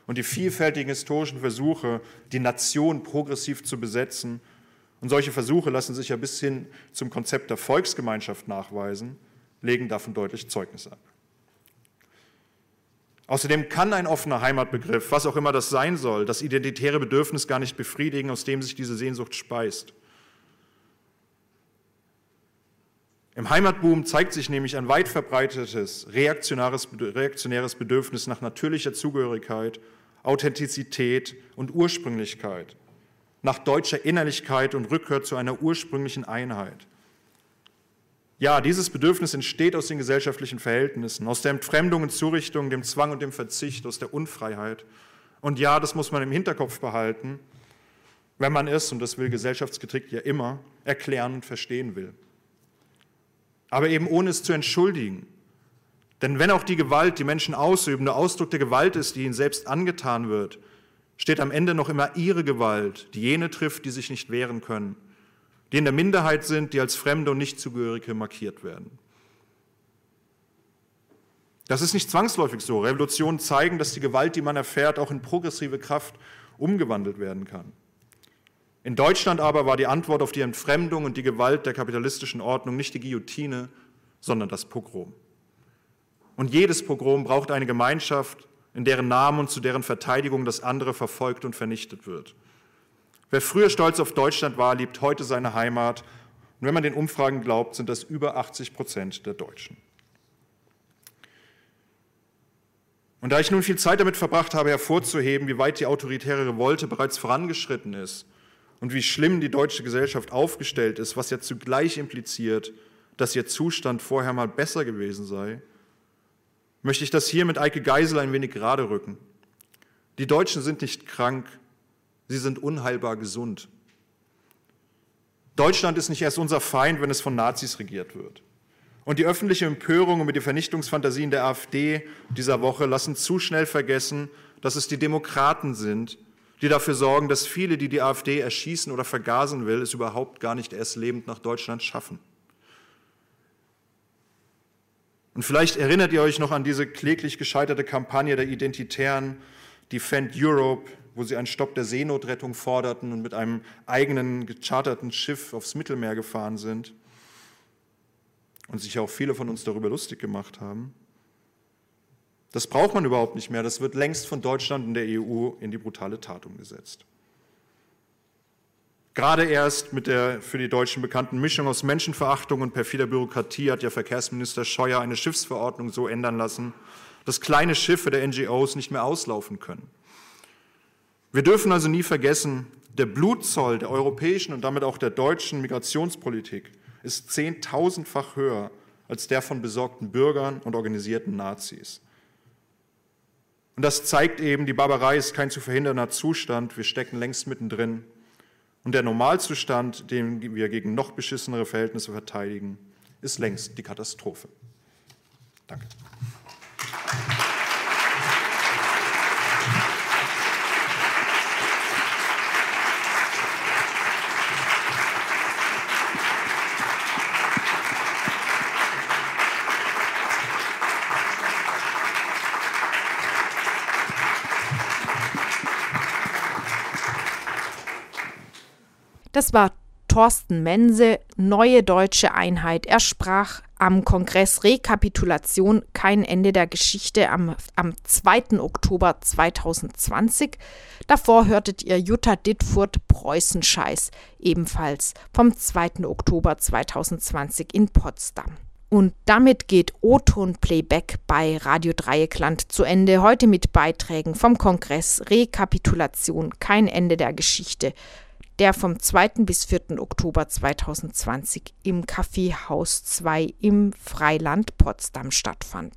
[SPEAKER 2] Und die vielfältigen historischen Versuche, die Nation progressiv zu besetzen, und solche Versuche lassen sich ja bis hin zum Konzept der Volksgemeinschaft nachweisen, legen davon deutlich Zeugnis ab. Außerdem kann ein offener Heimatbegriff, was auch immer das sein soll, das identitäre Bedürfnis gar nicht befriedigen, aus dem sich diese Sehnsucht speist. Im Heimatboom zeigt sich nämlich ein weit verbreitetes reaktionäres, Bedürfnis nach natürlicher Zugehörigkeit, Authentizität und Ursprünglichkeit, nach deutscher Innerlichkeit und Rückkehr zu einer ursprünglichen Einheit. Ja, dieses Bedürfnis entsteht aus den gesellschaftlichen Verhältnissen, aus der Entfremdung und Zurichtung, dem Zwang und dem Verzicht, aus der Unfreiheit. Und ja, das muss man im Hinterkopf behalten, wenn man es, und das will gesellschaftsgetrickt ja immer, erklären und verstehen will aber eben ohne es zu entschuldigen. Denn wenn auch die Gewalt, die Menschen ausüben, der Ausdruck der Gewalt ist, die ihnen selbst angetan wird, steht am Ende noch immer ihre Gewalt, die jene trifft, die sich nicht wehren können, die in der Minderheit sind, die als Fremde und Nichtzugehörige markiert werden. Das ist nicht zwangsläufig so. Revolutionen zeigen, dass die Gewalt, die man erfährt, auch in progressive Kraft umgewandelt werden kann. In Deutschland aber war die Antwort auf die Entfremdung und die Gewalt der kapitalistischen Ordnung nicht die Guillotine, sondern das Pogrom. Und jedes Pogrom braucht eine Gemeinschaft, in deren Namen und zu deren Verteidigung das andere verfolgt und vernichtet wird. Wer früher stolz auf Deutschland war, liebt heute seine Heimat. Und wenn man den Umfragen glaubt, sind das über 80 Prozent der Deutschen. Und da ich nun viel Zeit damit verbracht habe, hervorzuheben, wie weit die autoritäre Revolte bereits vorangeschritten ist und wie schlimm die deutsche Gesellschaft aufgestellt ist, was ja zugleich impliziert, dass ihr Zustand vorher mal besser gewesen sei, möchte ich das hier mit Eike Geisel ein wenig gerade rücken. Die Deutschen sind nicht krank, sie sind unheilbar gesund. Deutschland ist nicht erst unser Feind, wenn es von Nazis regiert wird. Und die öffentliche Empörung über die Vernichtungsfantasien der AfD dieser Woche lassen zu schnell vergessen, dass es die Demokraten sind, die dafür sorgen, dass viele, die die AfD erschießen oder vergasen will, es überhaupt gar nicht erst lebend nach Deutschland schaffen. Und vielleicht erinnert ihr euch noch an diese kläglich gescheiterte Kampagne der Identitären Defend Europe, wo sie einen Stopp der Seenotrettung forderten und mit einem eigenen gecharterten Schiff aufs Mittelmeer gefahren sind und sich auch viele von uns darüber lustig gemacht haben. Das braucht man überhaupt nicht mehr. Das wird längst von Deutschland und der EU in die brutale Tat umgesetzt. Gerade erst mit der für die Deutschen bekannten Mischung aus Menschenverachtung und perfider Bürokratie hat ja Verkehrsminister Scheuer eine Schiffsverordnung so ändern lassen, dass kleine Schiffe der NGOs nicht mehr auslaufen können. Wir dürfen also nie vergessen, der Blutzoll der europäischen und damit auch der deutschen Migrationspolitik ist zehntausendfach höher als der von besorgten Bürgern und organisierten Nazis. Und das zeigt eben, die Barbarei ist kein zu verhindernder Zustand. Wir stecken längst mittendrin. Und der Normalzustand, den wir gegen noch beschissenere Verhältnisse verteidigen, ist längst die Katastrophe. Danke.
[SPEAKER 3] Das war Thorsten Mense, Neue Deutsche Einheit. Er sprach am Kongress Rekapitulation Kein Ende der Geschichte am, am 2. Oktober 2020. Davor hörtet ihr Jutta Dittfurt Preußenscheiß, ebenfalls vom 2. Oktober 2020 in Potsdam. Und damit geht O-Ton Playback bei Radio Dreieckland zu Ende. Heute mit Beiträgen vom Kongress Rekapitulation Kein Ende der Geschichte der vom 2. bis 4. Oktober 2020 im Café Haus 2 im Freiland Potsdam stattfand.